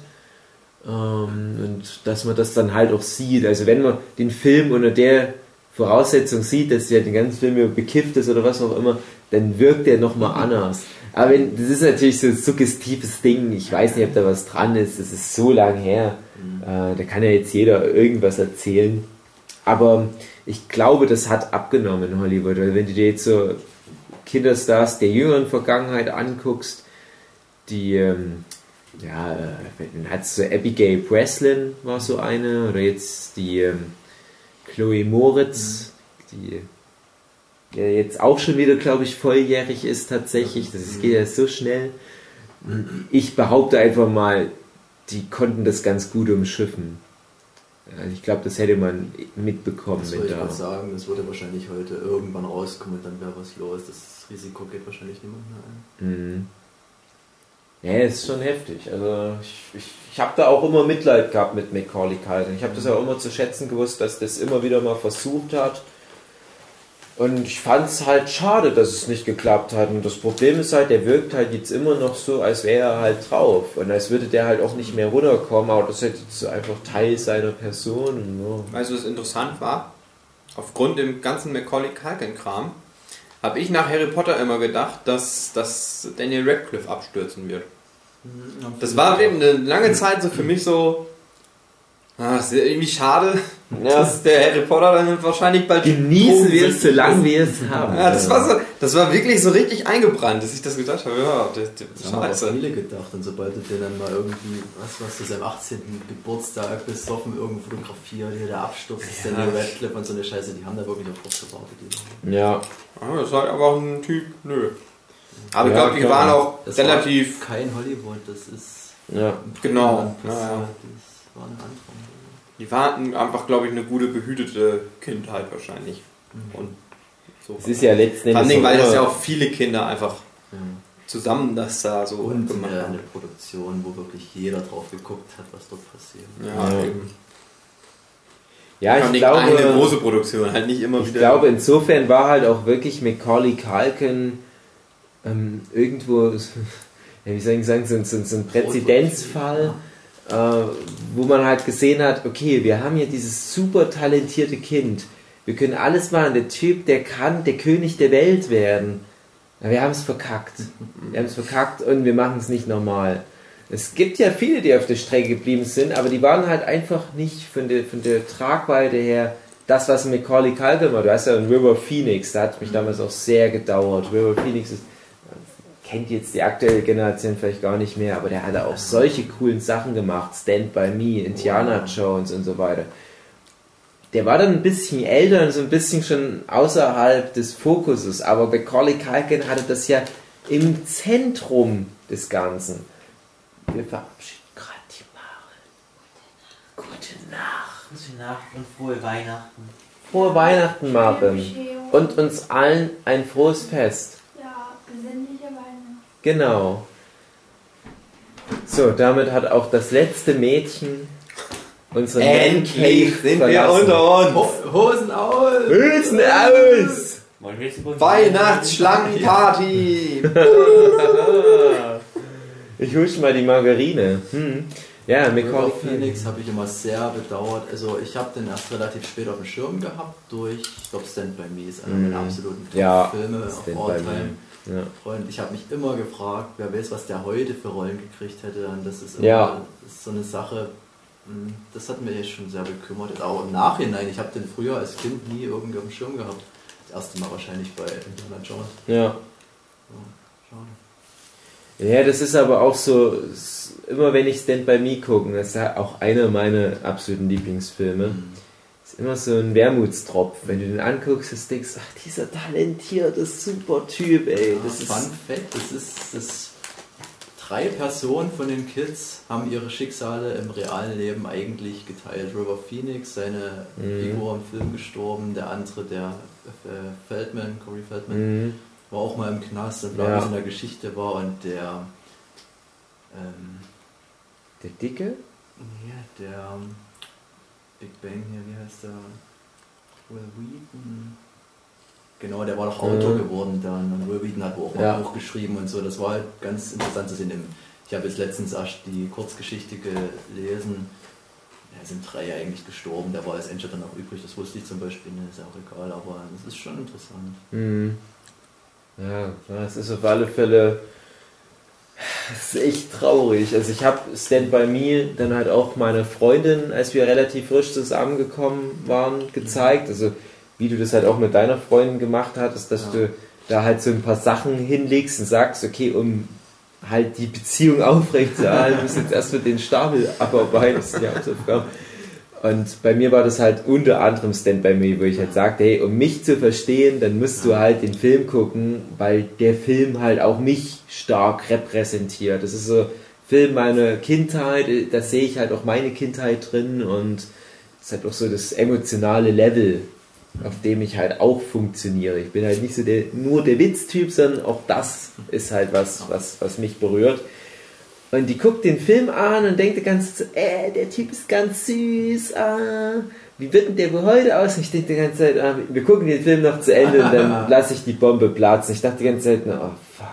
Ähm, und dass man das dann halt auch sieht. Also wenn man den Film unter der Voraussetzung sieht, dass der den ganzen Film über bekifft ist oder was auch immer, dann wirkt der nochmal anders. Aber wenn, das ist natürlich so ein suggestives Ding. Ich weiß nicht, ob da was dran ist. Das ist so lang her. Äh, da kann ja jetzt jeder irgendwas erzählen. Aber ich glaube, das hat abgenommen in Hollywood. Weil wenn du dir jetzt so Kinderstars der jüngeren Vergangenheit anguckst, die, ähm, ja, äh, dann hat so Abigail Breslin war so eine, oder jetzt die ähm, Chloe Moritz, die ja jetzt auch schon wieder, glaube ich, volljährig ist tatsächlich. Das ist- geht ja so schnell. Ich behaupte einfach mal, die konnten das ganz gut umschiffen. Also ich glaube, das hätte man mitbekommen. Das wollte ich da- gerade sagen, das würde wahrscheinlich heute irgendwann rauskommen und dann wäre was los. Das Risiko geht wahrscheinlich niemand mehr ein. Mhm. Ja, ist schon heftig. Also ich, ich, ich habe da auch immer Mitleid gehabt mit Macaulay Culkin. Ich habe das ja auch immer zu schätzen gewusst, dass das immer wieder mal versucht hat. Und ich fand es halt schade, dass es nicht geklappt hat. Und das Problem ist halt, der wirkt halt jetzt immer noch so, als wäre er halt drauf. Und als würde der halt auch nicht mehr runterkommen. Aber das ist halt jetzt einfach Teil seiner Person. Weißt du, was interessant war? Aufgrund dem ganzen Macaulay Culkin-Kram habe ich nach Harry Potter immer gedacht, dass, dass Daniel Radcliffe abstürzen wird. Das war eben eine lange Zeit so für mich so. Ah, ist irgendwie schade, Ja. dass der Harry Potter dann wahrscheinlich bald Genießen wir es, solange wir es haben. Ja, das war so, das war wirklich so richtig eingebrannt, dass ich das gedacht habe. Ja, das, das, haben auch scheiße. viele gedacht. Und sobald du dir dann mal irgendwie, was was zu seinem 18. Geburtstag besoffen irgendwo fotografiert, hier der Absturz, ja. Daniel Radcliffe und so eine Scheiße, die haben da wirklich auf drauf gewartet. Ja, Ja, das ist halt einfach ein Typ, nö. Aber ich Ja, glaube, die klar. waren auch Das relativ. war kein Hollywood, das ist ja. Genau, ja, ja. Das war andere. Die waren einfach, glaube ich, eine gute behütete Kindheit wahrscheinlich. Und so. Es ist ja letzten Vor Dingen, weil auch das ja auch viele Kinder einfach Ja. zusammen das da so Und gemacht äh, haben. eine Produktion, wo wirklich jeder drauf geguckt hat, was dort passiert. Ja, Ja. eben. Ja, ich allem glaube, eine große Produktion, halt nicht immer ich wieder. glaube, insofern war halt auch wirklich Macaulay Culkin ähm, irgendwo, ja, wie soll ich sagen, so, ein- so, so ein Präzedenzfall, äh, wo man halt gesehen hat, okay, wir haben hier dieses super talentierte Kind. Wir können alles machen. Der Typ, der kann der König der Welt werden. Ja, wir haben es verkackt. Wir haben es verkackt und wir machen es nicht normal. Es gibt ja viele, die auf der Strecke geblieben sind, aber die waren halt einfach nicht von der, von der Tragweite her das, was Macaulay Culkin war. Du hast ja einen River Phoenix, da hat mich damals auch sehr gedauert. River Phoenix ist, kennt jetzt die aktuelle Generation vielleicht gar nicht mehr, aber der hat auch solche coolen Sachen gemacht. Stand By Me, Indiana Jones und so weiter. Der war dann ein bisschen älter und so ein bisschen schon außerhalb des Fokuses, aber Macaulay Culkin hatte das ja im Zentrum des Ganzen. Wir verabschieden gerade die Mare. Gute Nacht. Gute Nacht und frohe Weihnachten. Frohe Weihnachten, Maren. Bescherung. Und uns allen ein frohes Fest. Genau. So, damit hat auch das letzte Mädchen unseren Endlich sind wir verlassen. unter uns. Ho Hosen aus! Hülsen aus! Wir Weihnachtsschlangenparty! Ich husch mal die Margarine. Hm. Ja, River Phoenix habe ich immer sehr bedauert. Also ich habe den erst relativ spät auf dem Schirm gehabt durch, ich glaube Stand By Me ist einer meiner Mhm. absoluten Ja, Filme of Ja. Und ich habe mich immer gefragt, wer weiß, was der heute für Rollen gekriegt hätte. Und das ist immer Ja. das ist so eine Sache, mh, das hat mich schon sehr bekümmert. Aber im Nachhinein, ich habe den früher als Kind nie irgendwie dem Schirm gehabt. Das erste Mal wahrscheinlich bei Indiana Jones. Ja. Ja, schade. Ja, das ist aber auch so, immer wenn ich Stand By Me gucke, das ist ja auch einer meiner absoluten Lieblingsfilme, Mhm. Ist immer so ein Wermutstropf. Wenn du den anguckst, das denkst ach, dieser talentierte, super Typ, ey. Das ist, Fun Fact, das ist das drei Personen von den Kids haben ihre Schicksale im realen Leben eigentlich geteilt. River Phoenix, seine Mhm. Figur im Film gestorben, der andere, der äh, Feldman, Corey Feldman, Mhm. war auch mal im Knast und Ja. ja. in der Geschichte war und der ähm, Der Dicke? ja, der ähm, Big Bang hier, wie heißt der? Will Wheaton. Genau, der war doch Autor Mhm. geworden dann und Will Wheaton hat auch mal Ja. ein Buch geschrieben und so. Das war halt ganz interessant zu sehen. Im- Ich habe jetzt letztens erst die Kurzgeschichte gelesen. Ja, sind drei eigentlich gestorben. Der war als Endshot dann auch übrig. Das wusste ich zum Beispiel nicht. Ist ja auch egal, aber es ist schon interessant. Mhm. Ja, ja, es ist auf alle Fälle es ist echt traurig. Also ich habe Stand By Me dann halt auch meiner Freundin, als wir relativ frisch zusammengekommen waren, gezeigt. Also wie du das halt auch mit deiner Freundin gemacht hattest, dass Ja. du da halt so ein paar Sachen hinlegst und sagst, okay, um halt die Beziehung aufrechtzuerhalten, musst du jetzt erstmal den Stapel abarbeiten, das sind die Hausaufgaben. Und bei mir war das halt unter anderem Stand By Me, wo ich halt sagte, hey, um mich zu verstehen, dann musst du halt den Film gucken, weil der Film halt auch mich stark repräsentiert. Das ist so Film meiner Kindheit, da sehe ich halt auch meine Kindheit drin und es halt auch so das emotionale Level, auf dem ich halt auch funktioniere. Ich bin halt nicht so der, nur der Witztyp, sondern auch das ist halt was, was, was mich berührt. Und die guckt den Film an und denkt die ganze Zeit, äh, der Typ ist ganz süß, ah, wie wird denn der wohl heute aus? Und ich denke die ganze Zeit, ah, wir gucken den Film noch zu Ende und dann lasse ich die Bombe platzen. Ich dachte die ganze Zeit, oh fuck,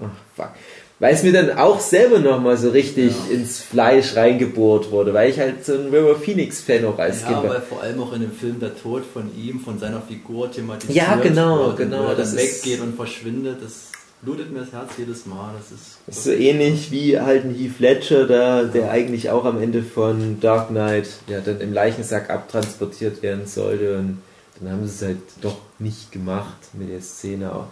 oh fuck. Weil es mir dann auch selber nochmal so richtig ins Fleisch reingebohrt wurde, weil ich halt so ein River Phoenix-Fan auch als Ja, Kind war. weil vor allem auch in dem Film der Tod von ihm, von seiner Figur thematisiert Ja, genau, wird, genau, Wo er das dann weggeht und verschwindet, das blutet mir das Herz jedes Mal. Das ist, Das ist so ähnlich wie halt ein Heath Ledger, da, der eigentlich auch am Ende von Dark Knight ja, dann im Leichensack abtransportiert werden sollte und dann haben sie es halt doch nicht gemacht mit der Szene. Auch.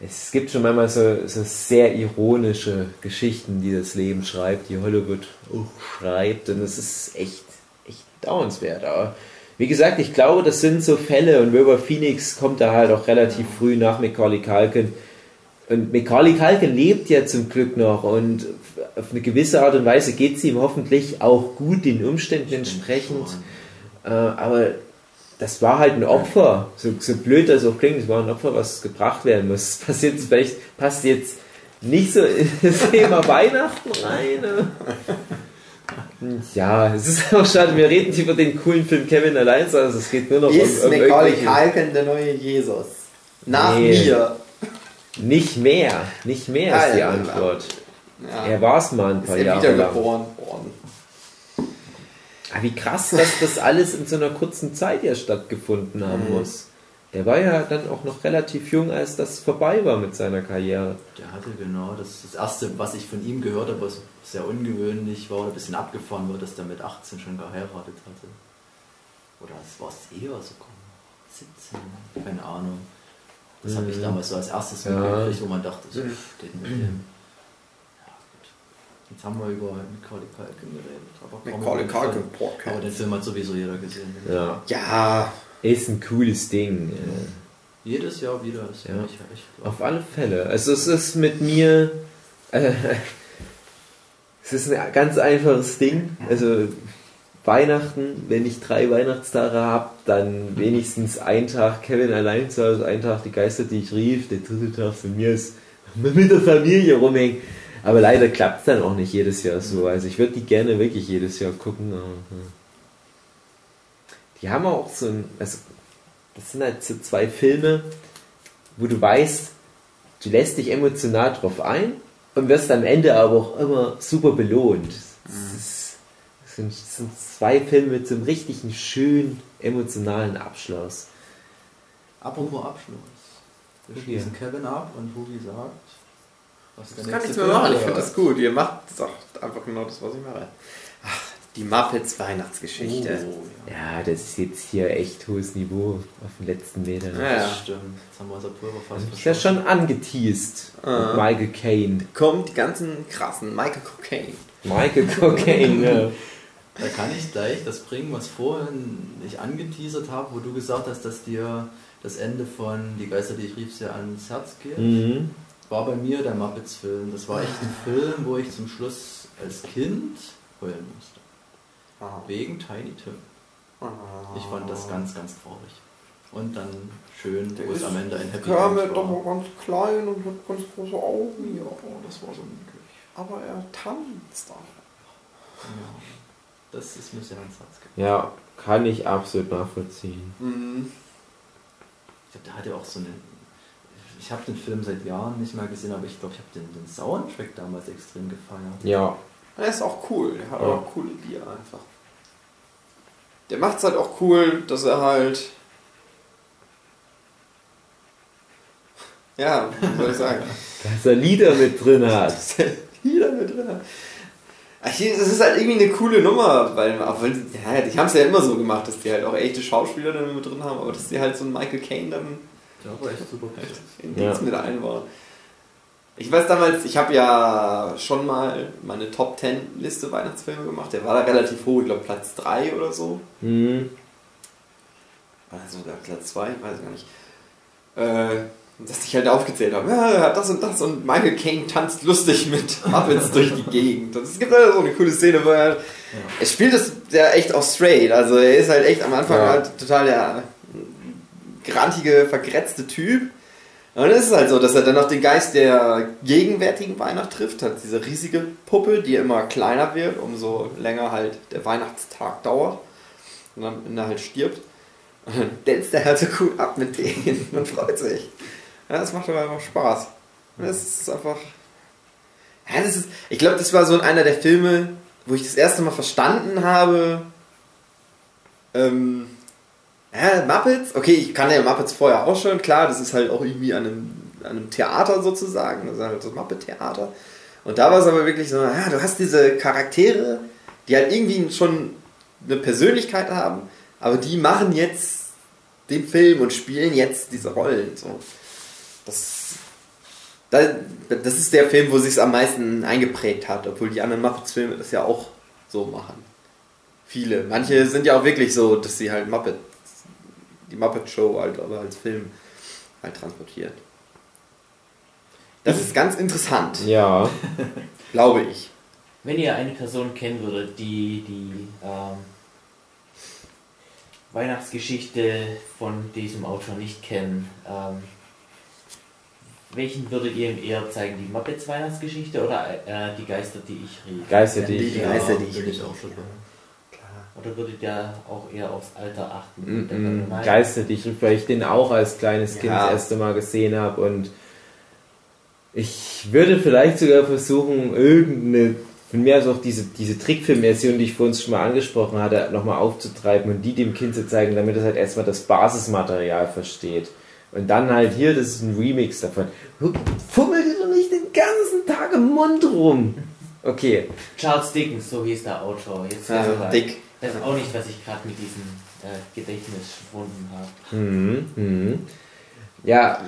Es gibt schon manchmal so, so sehr ironische Geschichten, die das Leben schreibt, die Hollywood auch schreibt und es ist echt, echt dauernswert. Aber wie gesagt, ich glaube, das sind so Fälle und River Phoenix kommt da halt auch relativ früh nach Macaulay Culkin. Und Macaulay Culkin lebt ja zum Glück noch und auf eine gewisse Art und Weise geht es ihm hoffentlich auch gut, den Umständen entsprechend. Äh, aber das war halt ein Opfer. So, so blöd das auch klingt, es war ein Opfer, was gebracht werden muss. Das passiert jetzt vielleicht, passt jetzt nicht so in das Thema Weihnachten rein. aber- Ja, es ist auch schade, wir reden hier über den coolen Film Kevin allein, also es geht nur noch Ist um, um Macaulay Culkin der neue Jesus? Nach Nee. mir. Nicht mehr, nicht mehr ist die Antwort. Ja. Er war es mal ein ist paar er Jahre lang. wiedergeboren worden. Ah, wie krass, dass das alles in so einer kurzen Zeit ja stattgefunden haben Mhm. muss. Der war ja dann auch noch relativ jung, als das vorbei war mit seiner Karriere. Der hatte genau das, das erste, was ich von ihm gehört habe, was sehr ungewöhnlich war oder ein bisschen abgefahren war, dass der mit 18 schon geheiratet hatte. Oder es war es eher sogar noch 17, keine Ahnung. Das habe ich damals so als erstes Ja. mitgekriegt, wo man dachte, so, den mit dem. Ja, gut. Jetzt haben wir über Macaulay Culkin geredet. Macaulay Culkin, Film. Podcast. Aber den Film hat sowieso jeder gesehen. Ja. Ja, Ist ein cooles Ding. äh. Jedes Jahr wieder. Ist Ja. echt, echt klar. Auf alle Fälle. Also es ist mit mir. Äh, es ist ein ganz einfaches Ding. Also Weihnachten, wenn ich drei Weihnachtstage habe, dann wenigstens ein Tag Kevin allein zu Hause, ein Tag die Geister, die ich rief, der dritte Tag von mir ist mit der Familie rumhängen. Aber leider klappt es dann auch nicht jedes Jahr so. Also ich würde die gerne wirklich jedes Jahr gucken. hm. Die haben auch so ein, also das sind halt so zwei Filme, wo du weißt, du lässt dich emotional drauf ein und wirst am Ende aber auch immer super belohnt. Das, ist, das, sind, das sind zwei Filme mit so einem richtigen schönen emotionalen Abschluss. Apropos Abschluss. Wir schließen Kevin ab und Hugi sagt, was der ich kann nächste nichts mehr Film machen. Ich finde das gut. Ihr macht doch einfach genau das, was ich mache. Ach, die Muppets Weihnachtsgeschichte. Oh, ja. Ja, das ist jetzt hier echt hohes Niveau auf den letzten Metern. Ja, ja. Das stimmt. Jetzt haben wir unser Pulver fast Das ist ja schon angeteased. Ah. Michael Caine. Kommt die ganzen krassen Michael Cocaine. Michael Cocaine, ja. Da kann ich gleich das bringen, was vorhin ich angeteasert habe, wo du gesagt hast, dass dir das Ende von Die Geister, die ich rief, sehr ans Herz geht. Mhm. War bei mir der Muppets-Film. Das war echt ein Film, wo ich zum Schluss als Kind heulen musste. Wegen Tiny Tim. Ich fand das ganz, ganz traurig. Und dann schön, wo es am Ende ein Happy Kermit End doch war. mal ganz klein und hat ganz große Augen. Ja, das war so niedlich. Aber er tanzt auch. Ja. Das ist mir sehr ans Herz gegangen. Ja, kann ich absolut nachvollziehen. Mhm. Ich glaube, der hatte auch so eine. Ich habe den Film seit Jahren nicht mehr gesehen, aber ich glaube, ich habe den, den Soundtrack damals extrem gefeiert. Ja, Er ist auch cool. Der hat Ja. auch coole Lieder einfach. Der macht es halt auch cool, dass er halt. Ja, wie soll ich sagen? dass er Lieder mit drin hat. dass er Lieder mit drin hat. Das ist halt irgendwie eine coole Nummer, weil, obwohl, ja, die haben es ja immer so gemacht, dass die halt auch echte Schauspieler dann mit drin haben, aber dass die halt so ein Michael Caine dann Der war echt super. in Ja. Dings mit einbauen. Ich weiß damals, ich habe ja schon mal meine Top 10 Liste Weihnachtsfilme gemacht. Der war da relativ hoch, ich glaube Platz 3 oder so. Mhm. Oder sogar Platz 2, ich weiß gar nicht. Äh, dass ich halt aufgezählt habe, ja, er hat das und das und Michael Caine tanzt lustig mit Muppets durch die Gegend. Und es gibt halt so eine coole Szene, wo er, er spielt das ja echt auch straight. Also er ist halt echt am Anfang Ja. halt total der grantige, vergrätzte Typ. Und es ist halt so, dass er dann noch den Geist der gegenwärtigen Weihnacht trifft, hat diese riesige Puppe, die immer kleiner wird, umso länger halt der Weihnachtstag dauert und Ende halt stirbt. Und dann dänzt er halt so cool ab mit denen und freut sich. Ja, das macht aber einfach Spaß. Das ist einfach. Ja, das ist. Ich glaube, das war so einer der Filme, wo ich das erste Mal verstanden habe. Ähm, ja, Muppets? Okay, ich kannte ja Muppets vorher auch schon, klar, das ist halt auch irgendwie an einem, an einem Theater sozusagen, das ist halt so Muppet-Theater. Und da war es aber wirklich so, ja, du hast diese Charaktere, die halt irgendwie schon eine Persönlichkeit haben, aber die machen jetzt den Film und spielen jetzt diese Rollen. So. Das, da- das ist der Film, wo sich am meisten eingeprägt hat, obwohl die anderen Muppets-Filme das ja auch so machen. Viele. Manche sind ja auch wirklich so, dass sie halt Muppet, die Muppet Show halt aber als Film halt transportiert. Das ist ganz interessant, Ja. glaube ich. Wenn ihr eine Person kennen würdet, die die ähm, Weihnachtsgeschichte von diesem Autor nicht kennen, ähm, welchen würdet ihr ihm eher zeigen? Die Muppets Weihnachtsgeschichte oder äh, die Geister, die ich rief? Geister, die Die ich. Geister, die ich schon kenne. Oder würdet ihr auch eher aufs Alter achten? Mm, mm, Geister, die ich rief, weil ich den auch als kleines Kind Ja. das erste Mal gesehen habe und ich würde vielleicht sogar versuchen, irgendeine, von mir aus auch diese, diese Trickfilmversion, die ich vorhin schon mal angesprochen hatte, nochmal aufzutreiben und die dem Kind zu zeigen, damit es halt erstmal das Basismaterial versteht. Und dann halt hier, das ist ein Remix davon. Fummel dir doch nicht den ganzen Tag im Mund rum. Okay, Charles Dickens, so hieß der Autor. Jetzt Ja, ihr was. dick. Das ist auch nicht, was ich gerade mit diesem äh, Gedächtnis gefunden habe. Mhm, mhm. Ja,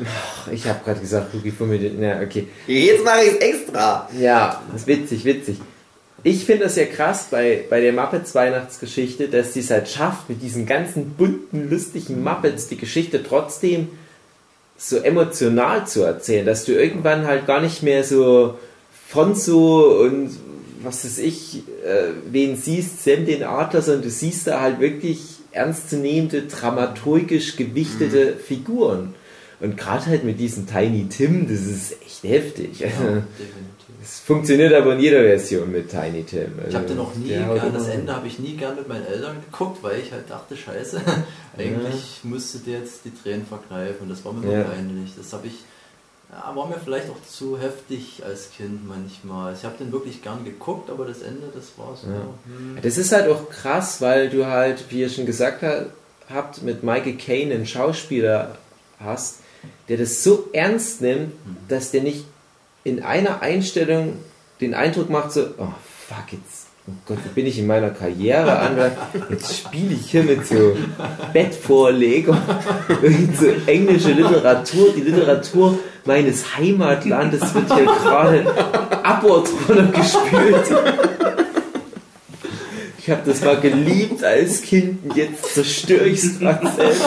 ich habe gerade gesagt, Luki Fummel, na, okay. Jetzt mache ich es extra. Ja, das ist witzig, witzig. Ich finde das ja krass bei, bei der Muppets Weihnachtsgeschichte, dass die es halt schafft, mit diesen ganzen bunten, lustigen Muppets die Geschichte trotzdem so emotional zu erzählen, dass du irgendwann halt gar nicht mehr so Fonso und was weiß ich, äh, wen siehst, Sam den Adler, sondern du siehst da halt wirklich ernstzunehmende, dramaturgisch gewichtete Figuren. Und gerade halt mit diesem Tiny Tim, das ist echt heftig. Ja, definitiv. Es funktioniert aber in jeder Version mit Tiny Tim. Ich Also, habe den noch nie der haut gern, das Ende habe ich nie gern mit meinen Eltern geguckt, weil ich halt dachte, scheiße, eigentlich müsste der jetzt die Tränen verkneifen und das war mir Ja. nur peinlich. Das habe ich, ja, war mir vielleicht auch zu heftig als Kind manchmal. Ich habe den wirklich gern geguckt, aber das Ende, das war so. Ja. Hm, Das ist halt auch krass, weil du halt, wie ihr schon gesagt ha- habt, mit Michael Caine einen Schauspieler hast, der das so ernst nimmt, dass der nicht in einer Einstellung den Eindruck macht, so, oh fuck, jetzt, oh Gott, wo bin ich in meiner Karriere an? Jetzt spiele ich hier mit so Bettvorlegung, so englische Literatur, die Literatur meines Heimatlandes wird hier gerade Abort runtergespült. Ich habe das mal geliebt als Kind und jetzt zerstöre ich es gerade selbst.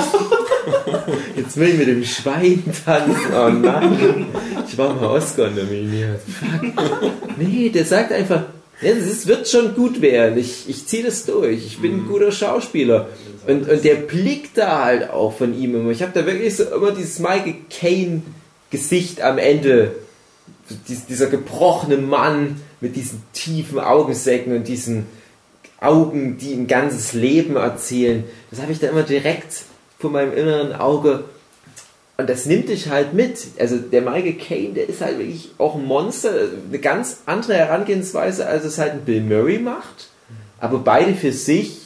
Jetzt will ich mit dem Schwein tanzen. Oh nein. Ich war mal Oscar nominiert. Fuck. Nee, der sagt einfach, ja, es wird schon gut werden. Ich, ich ziehe das durch. Ich bin ein guter Schauspieler. Und, und der Blick da halt auch von ihm immer. Ich habe da wirklich so immer dieses Michael Caine Gesicht am Ende. Dies, dieser gebrochene Mann mit diesen tiefen Augensäcken und diesen Augen, die ein ganzes Leben erzählen. Das habe ich da immer direkt vor meinem inneren Auge. Und das nimmt dich halt mit. Also der Michael Caine, der ist halt wirklich auch ein Monster. Eine ganz andere Herangehensweise, als es halt ein Bill Murray macht. Aber beide für sich,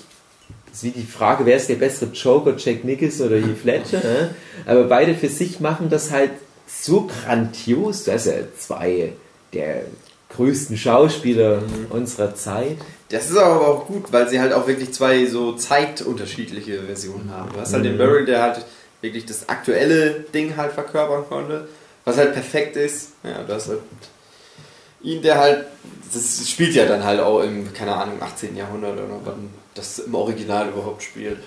das ist wie die Frage, wer ist der bessere Joker, Jack Nicholson oder Heath Ledger? ne? Aber beide für sich machen das halt so grandios. Das ist ja zwei der größten Schauspieler unserer Zeit. Das ist aber auch gut, weil sie halt auch wirklich zwei so zeitunterschiedliche Versionen haben. Du hast halt den Murray, der halt wirklich das aktuelle Ding halt verkörpern konnte, was halt perfekt ist. Ja, du hast halt ihn, der halt, das spielt ja dann halt auch im, keine Ahnung, 18. Jahrhundert oder wann das im Original überhaupt spielt.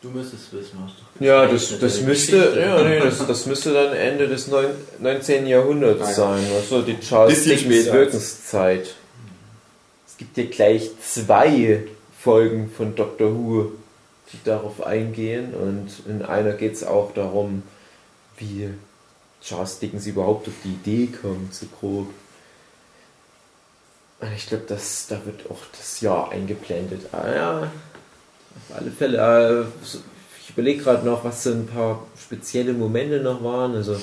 Du müsstest wissen, hast du Ja, das, das müsste, Geschichte. ja, nee, das, das müsste dann Ende des neun- 19. Jahrhunderts Ah, ja. sein. Also die Charles Dickens. Wirkenszeit. Gibt hier gleich zwei Folgen von Doctor Who, die darauf eingehen und in einer geht es auch darum, wie Charles Dickens überhaupt auf die Idee kommt, so grob. Und ich glaube, da wird auch das Jahr eingeblendet. Ah, ja, auf alle Fälle. Äh, ich überlege gerade noch, was so ein paar spezielle Momente noch waren. Also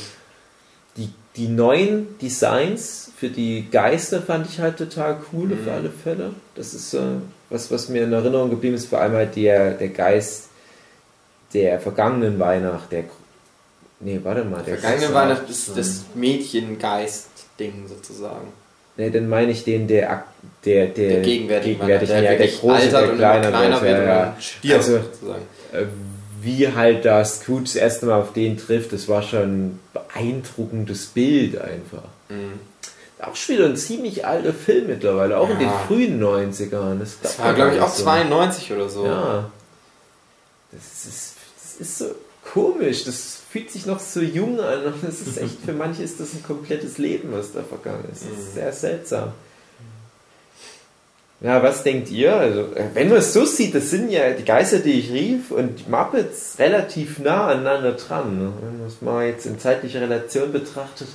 die, neuen Designs für die Geister fand ich halt total cool auf alle Fälle. Das ist äh, was, was mir in Erinnerung geblieben ist, vor allem halt der, der Geist der vergangenen Weihnacht, der Nee, warte mal, der Vergangene Weihnacht ist das Mädchengeist-Ding sozusagen. Nee, dann meine ich den, der, der, der, Der gegenwärtige gegenwärtige, Weihnacht, ja, der wirklich große, der kleiner, kleiner wird, ja, stirbt Also, sozusagen. äh, wie halt da Scrooge das erste Mal auf den trifft, das war schon ein beeindruckendes Bild einfach. Mhm. Auch schon wieder ein ziemlich alter Film mittlerweile, auch in den Ja. frühen 90ern. Das, Das war, glaube ich, auch so. 92 oder so. Ja. Das ist, das ist so komisch. Das fühlt sich noch so jung an. Das ist echt, für manche ist das ein komplettes Leben, was da vergangen ist. Das ist Mhm. sehr seltsam. Ja, was denkt ihr? Also, wenn man es so sieht, das sind ja die Geister, die ich rief und die Muppets relativ nah aneinander dran. ne? Wenn man es mal jetzt in zeitlicher Relation betrachtet,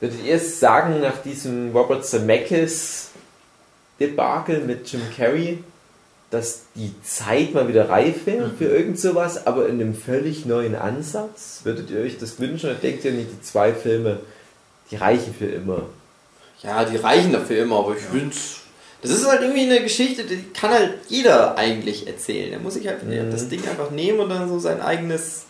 würdet ihr es sagen, nach diesem Robert Zemeckis Debakel mit Jim Carrey, dass die Zeit mal wieder reif wäre für irgend sowas, aber in einem völlig neuen Ansatz? Würdet ihr euch das wünschen oder denkt ihr nicht, die zwei Filme, die reichen für immer? Ja, die reichen dafür immer, aber ich wünsche. Das ist halt irgendwie eine Geschichte, die kann halt jeder eigentlich erzählen. Der muss sich halt Mhm. das Ding einfach nehmen und dann so sein eigenes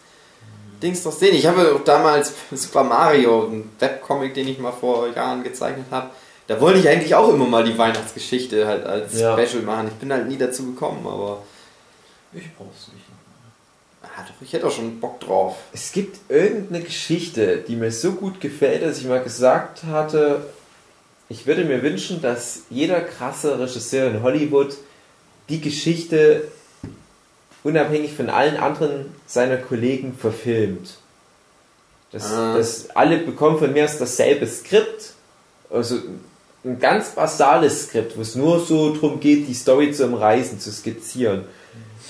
Dings doch sehen. Ich habe auch damals Super Mario, einen Webcomic, den ich mal vor Jahren gezeichnet habe. Da wollte ich eigentlich auch immer mal die Weihnachtsgeschichte halt als Ja. Special machen. Ich bin halt nie dazu gekommen, aber Ich brauch's nicht. ah, doch, ich hätte auch schon Bock drauf. Es gibt irgendeine Geschichte, die mir so gut gefällt, dass ich mal gesagt hatte, ich würde mir wünschen, dass jeder krasse Regisseur in Hollywood die Geschichte unabhängig von allen anderen seiner Kollegen verfilmt. Dass, Ah. dass alle bekommen von mir aus dasselbe Skript, also ein ganz basales Skript, wo es nur so darum geht, die Story zu umreißen, zu skizzieren.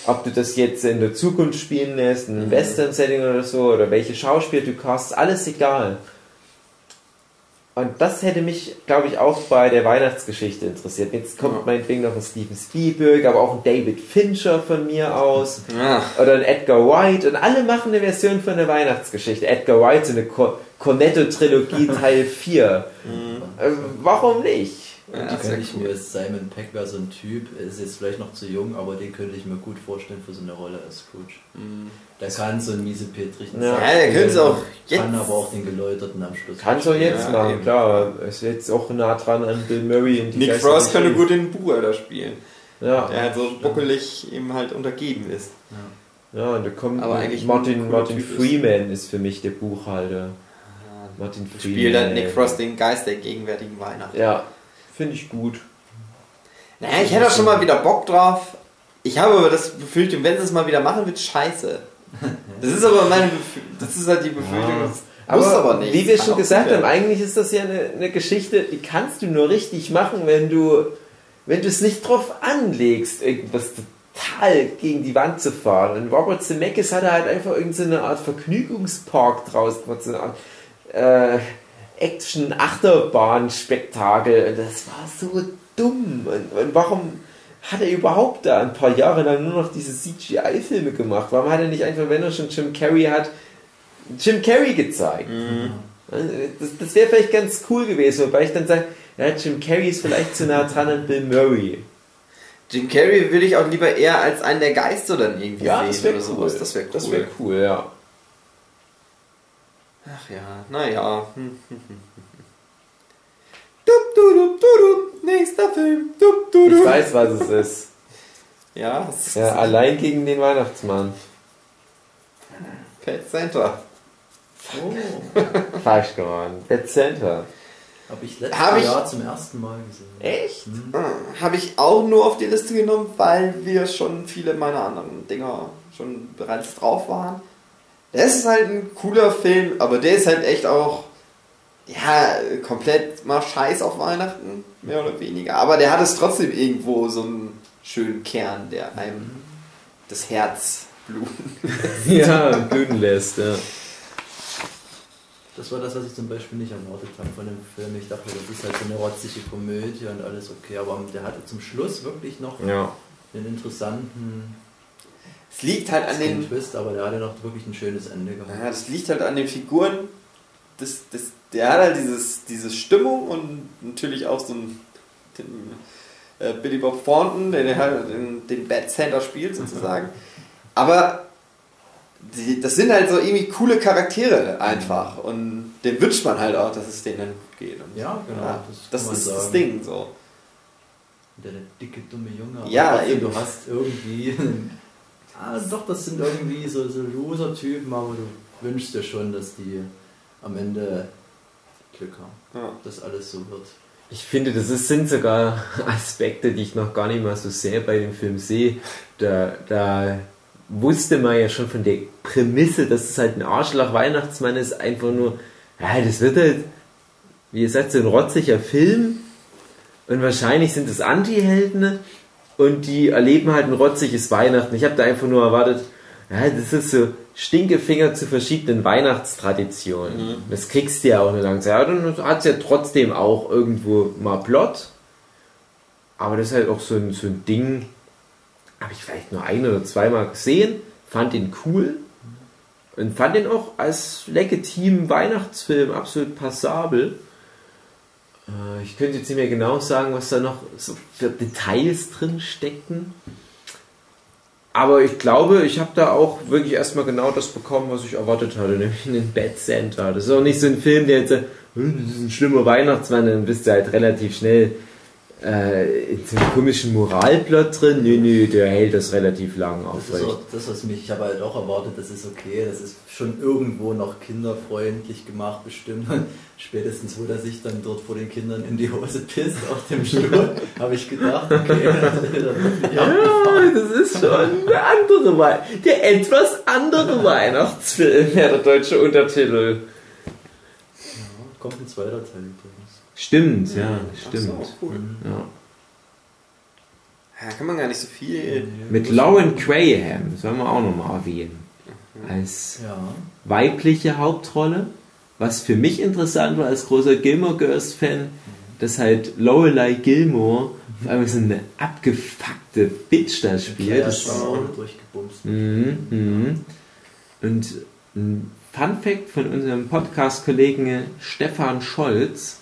Ob du das jetzt in der Zukunft spielen lässt, in einem Western-Setting oder so, oder welche Schauspieler du castest, alles egal. Und das hätte mich, glaube ich, auch bei der Weihnachtsgeschichte interessiert. Jetzt kommt Ja. meinetwegen noch ein Steven Spielberg, aber auch ein David Fincher von mir aus. Ja. Oder ein Edgar White. Und alle machen eine Version von der Weihnachtsgeschichte. Edgar White, so eine Co- Cornetto-Trilogie Teil 4. Äh, warum nicht? Ja, das könnte ich cool. mir, Simon Peck wäre so ein Typ, ist jetzt vielleicht noch zu jung, aber den könnte ich mir gut vorstellen für so eine Rolle als Scrooge. Der kann so einen miesepetrigen Ja. Sack Ja, der könnte es auch Kann jetzt- aber auch den Geläuterten am Schluss. Kannst du jetzt Ja, machen, eben. klar. Ist jetzt auch nah dran an Bill Murray. Und die Nick Geister Frost könnte gut den Buhhalter spielen, Ja, der halt so buckelig ihm halt untergeben ist. ja, und da kommt Aber eigentlich ein Martin, Martin Typ ist. Freeman ist für mich der Buchhalter. Martin Freeman. Spielt halt Nick Frost den Geist der gegenwärtigen Weihnacht. Ja, finde ich gut. Naja, ich hätte auch schon mal wieder Bock drauf. Ich habe aber das Befürchtung, wenn sie es mal wieder machen, wird scheiße. Das ist aber meine Befürchtung. Das ist halt die Befürchtung. Das Aber, muss aber nicht. wie wir schon gesagt haben, eigentlich ist das ja eine, eine Geschichte, die kannst du nur richtig machen, wenn du, wenn du es nicht drauf anlegst, irgendwas total gegen die Wand zu fahren. Und Robert Zemeckis hatte halt einfach irgendeine Art Vergnügungspark draus gemacht, so eine Art äh, Action-Achterbahn-Spektakel. Und das war so dumm. Und, und warum hat er überhaupt da ein paar Jahre lang nur noch diese CGI-Filme gemacht? Warum hat er nicht einfach, wenn er schon Jim Carrey hat, Jim Carrey gezeigt? Das, das wäre vielleicht ganz cool gewesen, wobei ich dann sage, ja, Jim Carrey ist vielleicht zu nah dran an Bill Murray. Jim Carrey will ich auch lieber eher als einen der Geister dann irgendwie Ja, sehen das oder cool. sowas. Das wäre cool. Das wäre cool, ja. Ach ja, naja. Hm, hm, hm. Dup, du, dup, du, dup. Nächster Film. Ich weiß, was es ist. Ja, das ist Ja, allein gegen den Weihnachtsmann. Pet Center. Oh, Falsch geworden. Pet Center. habe ich letztes Hab ich- Jahr zum ersten Mal gesehen. Echt? Habe ich auch nur auf die Liste genommen, weil wir schon viele meiner anderen Dinger schon bereits drauf waren. Das ist halt ein cooler Film, aber der ist halt echt auch, ja, komplett mal scheiß auf Weihnachten, mehr oder weniger. Aber der hat es trotzdem irgendwo so einen schönen Kern, der einem das Herz bluten. Ja, blühen lässt, ja. Das war das, was ich zum Beispiel nicht erwartet habe von dem Film. Ich dachte, das ist halt so eine rotzige Komödie und alles okay, aber der hatte zum Schluss wirklich noch Ja. einen interessanten Es liegt halt an den. Twist, aber der hatte noch wirklich ein schönes Ende gehabt. Ja, das liegt halt an den Figuren. Das, das, der hat halt dieses, diese Stimmung und natürlich auch so einen den, äh, Billy Bob Thornton, der den, halt den, den Bad Santa spielt sozusagen. Aber die, das sind halt so irgendwie coole Charaktere einfach. Und dem wünscht man halt auch, dass es denen dann gut geht. Und Ja, genau, Ja, das das, ist das sagen. Ding so. Der, der dicke, dumme Junge. Ja, eben. Du hast irgendwie. ah, doch, das sind irgendwie so, so Loser-Typen, aber du wünschst dir schon, dass die am Ende Glück haben, Ja. dass alles so wird. Ich finde, das ist, sind sogar Aspekte, die ich noch gar nicht mal so sehr bei dem Film sehe. Da, da wusste man ja schon von der Prämisse, dass es halt ein Arschloch-Weihnachtsmann ist, einfach nur, ja, das wird halt, wie ihr sagt, so ein rotziger Film. Und wahrscheinlich sind es Anti-Helden und die erleben halt ein rotziges Weihnachten. Ich habe da einfach nur erwartet, ja, das ist so Stinkefinger zu verschiedenen Weihnachtstraditionen. Das kriegst du ja auch nicht langsam. Ja, dann hat es ja trotzdem auch irgendwo mal Plot. Aber das ist halt auch so ein, so ein Ding, habe ich vielleicht nur ein oder zweimal gesehen, fand ihn cool und fand ihn auch als legitimen Weihnachtsfilm absolut passabel. Äh, Ich könnte jetzt nicht mehr genau sagen, was da noch so für Details drin steckten. Aber ich glaube, ich habe da auch wirklich erstmal genau das bekommen, was ich erwartet hatte, nämlich einen Bad Santa. Das ist auch nicht so ein Film, der jetzt, "Hm, das ist ein schlimmer Weihnachtsmann, dann bist du halt relativ schnell äh, in so einem komischen Moralplot drin. Nö, nö, der hält das relativ lang Das ist aufrecht. auch das, was mich, ich habe halt auch erwartet, das ist okay, das ist schon irgendwo noch kinderfreundlich gemacht, bestimmt. Und spätestens, wo er sich dann dort vor den Kindern in die Hose pisst auf dem Stuhl, habe ich gedacht, okay, das Ja, das ist schon der andere Wei der etwas andere Weihnachtsfilm, ja, der deutsche Untertitel. Kommt ein zweiter Teil übrigens. Stimmt, ja, Ach stimmt. So, cool. Ja. Ja, kann man gar nicht so viel. Mit Lauren Graham, das wollen wir auch nochmal erwähnen. Als Ja, weibliche Hauptrolle. Was für mich interessant war als großer Gilmore Girls Fan, dass halt Lorelei Gilmore auf einmal so eine abgefuckte Bitch da spielt. ja, Das das war auch durchgebumst. Mhm, mhm. Und ein Fun Fact von unserem Podcast-Kollegen Stefan Scholz,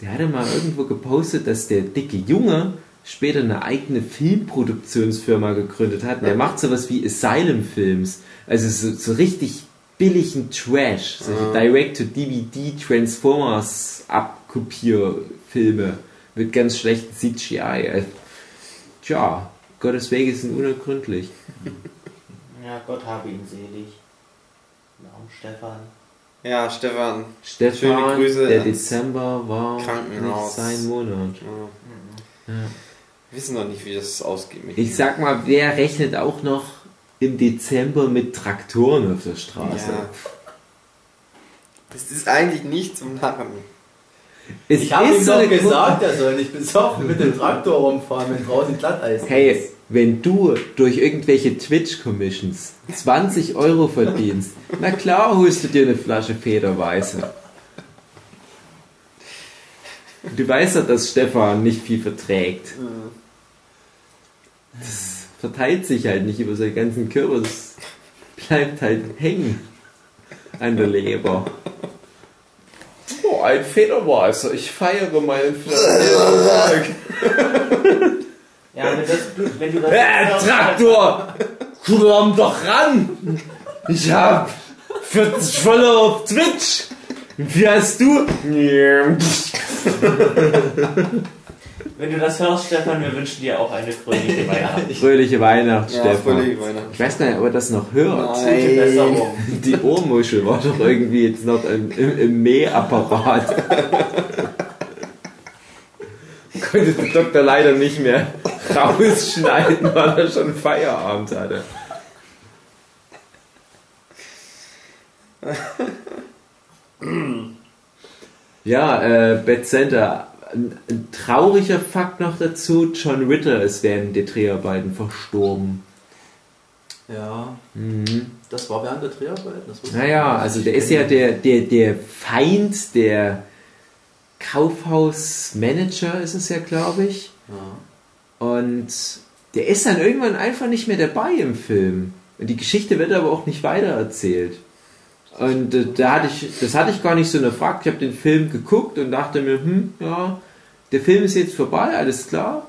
der hatte mal irgendwo gepostet, dass der dicke Junge später eine eigene Filmproduktionsfirma gegründet hat. Und der macht sowas wie Asylum Films. Also so, so richtig billigen Trash. Solche Direct-to-DVD Transformers Abkopierfilme mit ganz schlechten CGI. Tja, Gottes Wege sind unergründlich. Ja, Gott habe ihn selig. Naum Stefan. Ja, Stefan. Stefan, Schöne Grüße der Dezember war Krankenhaus. nicht sein Monat. Ja. Wir wissen noch nicht, wie das ausgeht mit Ich sag mal, wer rechnet auch noch im Dezember mit Traktoren auf der Straße? Ja. Das ist eigentlich nicht zum Narren. Es Ich habe ihm so doch gesagt, er soll nicht besoffen mit dem Traktor rumfahren, wenn draußen Glatteis Hey, ist. Wenn du durch irgendwelche Twitch-Commissions 20 Euro verdienst, na klar holst du dir eine Flasche Federweiße. Du weißt ja, dass Stefan nicht viel verträgt. Das verteilt sich halt nicht über seinen ganzen Körper, das bleibt halt hängen an der Leber. Oh, ein Federweißer, ich feiere meinen Federweißer. Ja, wenn, das, wenn du das. Äh, Traktor! Komm doch ran! Ich hab 40 Follower auf Twitch! Wie heißt du? Wenn du das hörst, Stefan, wir wünschen dir auch eine fröhliche Weihnacht. Fröhliche Weihnacht, Ja, Stefan. fröhliche Weihnachten. Ich weiß nicht, ob er das noch hört. Besserung. Die Ohrmuschel war doch irgendwie jetzt noch im, im, im Mähapparat. Konnte der Doktor leider nicht mehr rausschneiden, weil er schon Feierabend hatte. Ja, äh, Bad Center. Ein, ein trauriger Fakt noch dazu: John Ritter ist während der Dreharbeiten verstorben. Ja, Mhm. das war während der Dreharbeiten. Naja, also der ist ja der, der, der Feind, der Kaufhausmanager ist es ja, glaube ich. Ja. Und der ist dann irgendwann einfach nicht mehr dabei im Film. Und die Geschichte wird aber auch nicht weitererzählt. Und äh, da hatte ich, das hatte ich gar nicht so erfragt. Ich habe den Film geguckt und dachte mir, hm, ja, der Film ist jetzt vorbei, alles klar.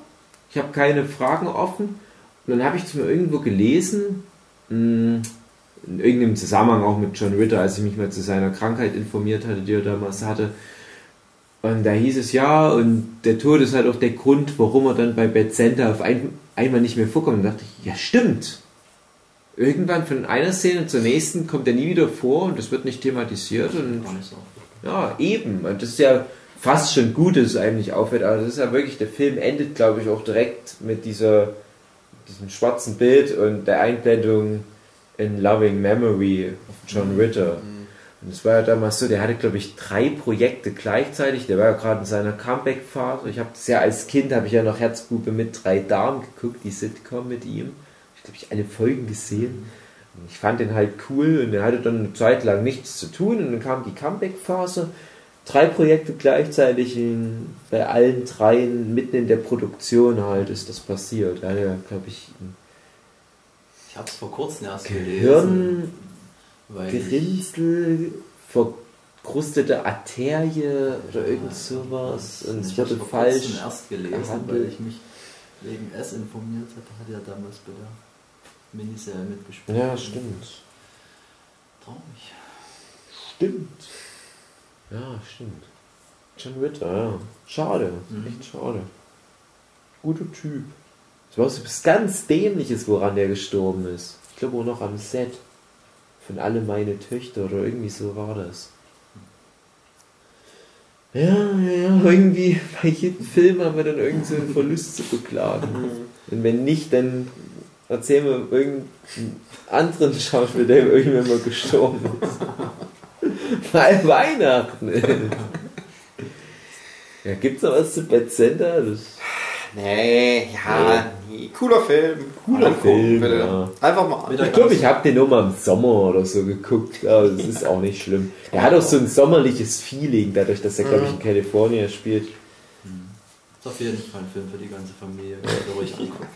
Ich habe keine Fragen offen. Und dann habe ich es mir irgendwo gelesen, mh, in irgendeinem Zusammenhang auch mit John Ritter, als ich mich mal zu seiner Krankheit informiert hatte, die er damals hatte. Und da hieß es ja, und der Tod ist halt auch der Grund, warum er dann bei Bad Center auf ein, einmal nicht mehr vorkommt. Und dachte ich, ja stimmt. Irgendwann von einer Szene zur nächsten kommt er nie wieder vor und das wird nicht thematisiert. Und ja, eben. Und das ist ja fast schon gut, dass es einem nicht auffällt. Aber das ist ja wirklich, der Film endet, glaube ich, auch direkt mit dieser, diesem schwarzen Bild und der Einblendung in Loving Memory of John Ritter. Und es war ja damals so, der hatte, glaube ich, drei Projekte gleichzeitig. Der war ja gerade in seiner Comeback-Phase. Ich habe das ja als Kind, habe ich ja noch Herzbube mit drei Damen geguckt, die Sitcom mit ihm. Ich glaube, ich alle Folgen gesehen. Und ich fand den halt cool und er hatte dann eine Zeit lang nichts zu tun und dann kam die Comeback-Phase. Drei Projekte gleichzeitig in, bei allen dreien mitten in der Produktion halt ist das passiert. Er hatte ja, glaube ich, Ich habe es vor kurzem erst gelesen. Weil ich, Gerinnsel, verkrustete Arterie oder irgend sowas. Und es ich vor falsch. erst gelesen, behandelt. weil ich mich wegen S informiert hatte. Hat ja damals bei der Miniserie mitgespielt. Ja, stimmt. Traurig. Stimmt. Ja, stimmt. John Ritter, ja. Schade. Mhm. Echt schade. Guter Typ. Es war so was ganz Dämliches, woran der gestorben ist. Ich glaube auch noch am Set. Von alle meine Töchter oder irgendwie so war das. Ja, ja, ja, irgendwie bei jedem Film haben wir dann irgend so einen Verlust zu beklagen. Und wenn nicht, dann erzählen wir irgendeinen anderen Schauspieler, der irgendwann mal gestorben ist. Weil Weihnachten ist. Ja, gibt's noch was zu Bad Center? Das Nee, ja, nee. Cooler Film. Cooler Angucken, Film, bitte. ja. Einfach mal an. Ich glaube, ich habe den nur mal im Sommer oder so geguckt, aber das ist auch nicht schlimm. Er hat auch so ein sommerliches Feeling, dadurch, dass er, glaube ich, in Kalifornien spielt. Ist auf jeden Fall ein Film für die ganze Familie. Ihr ruhig angucken.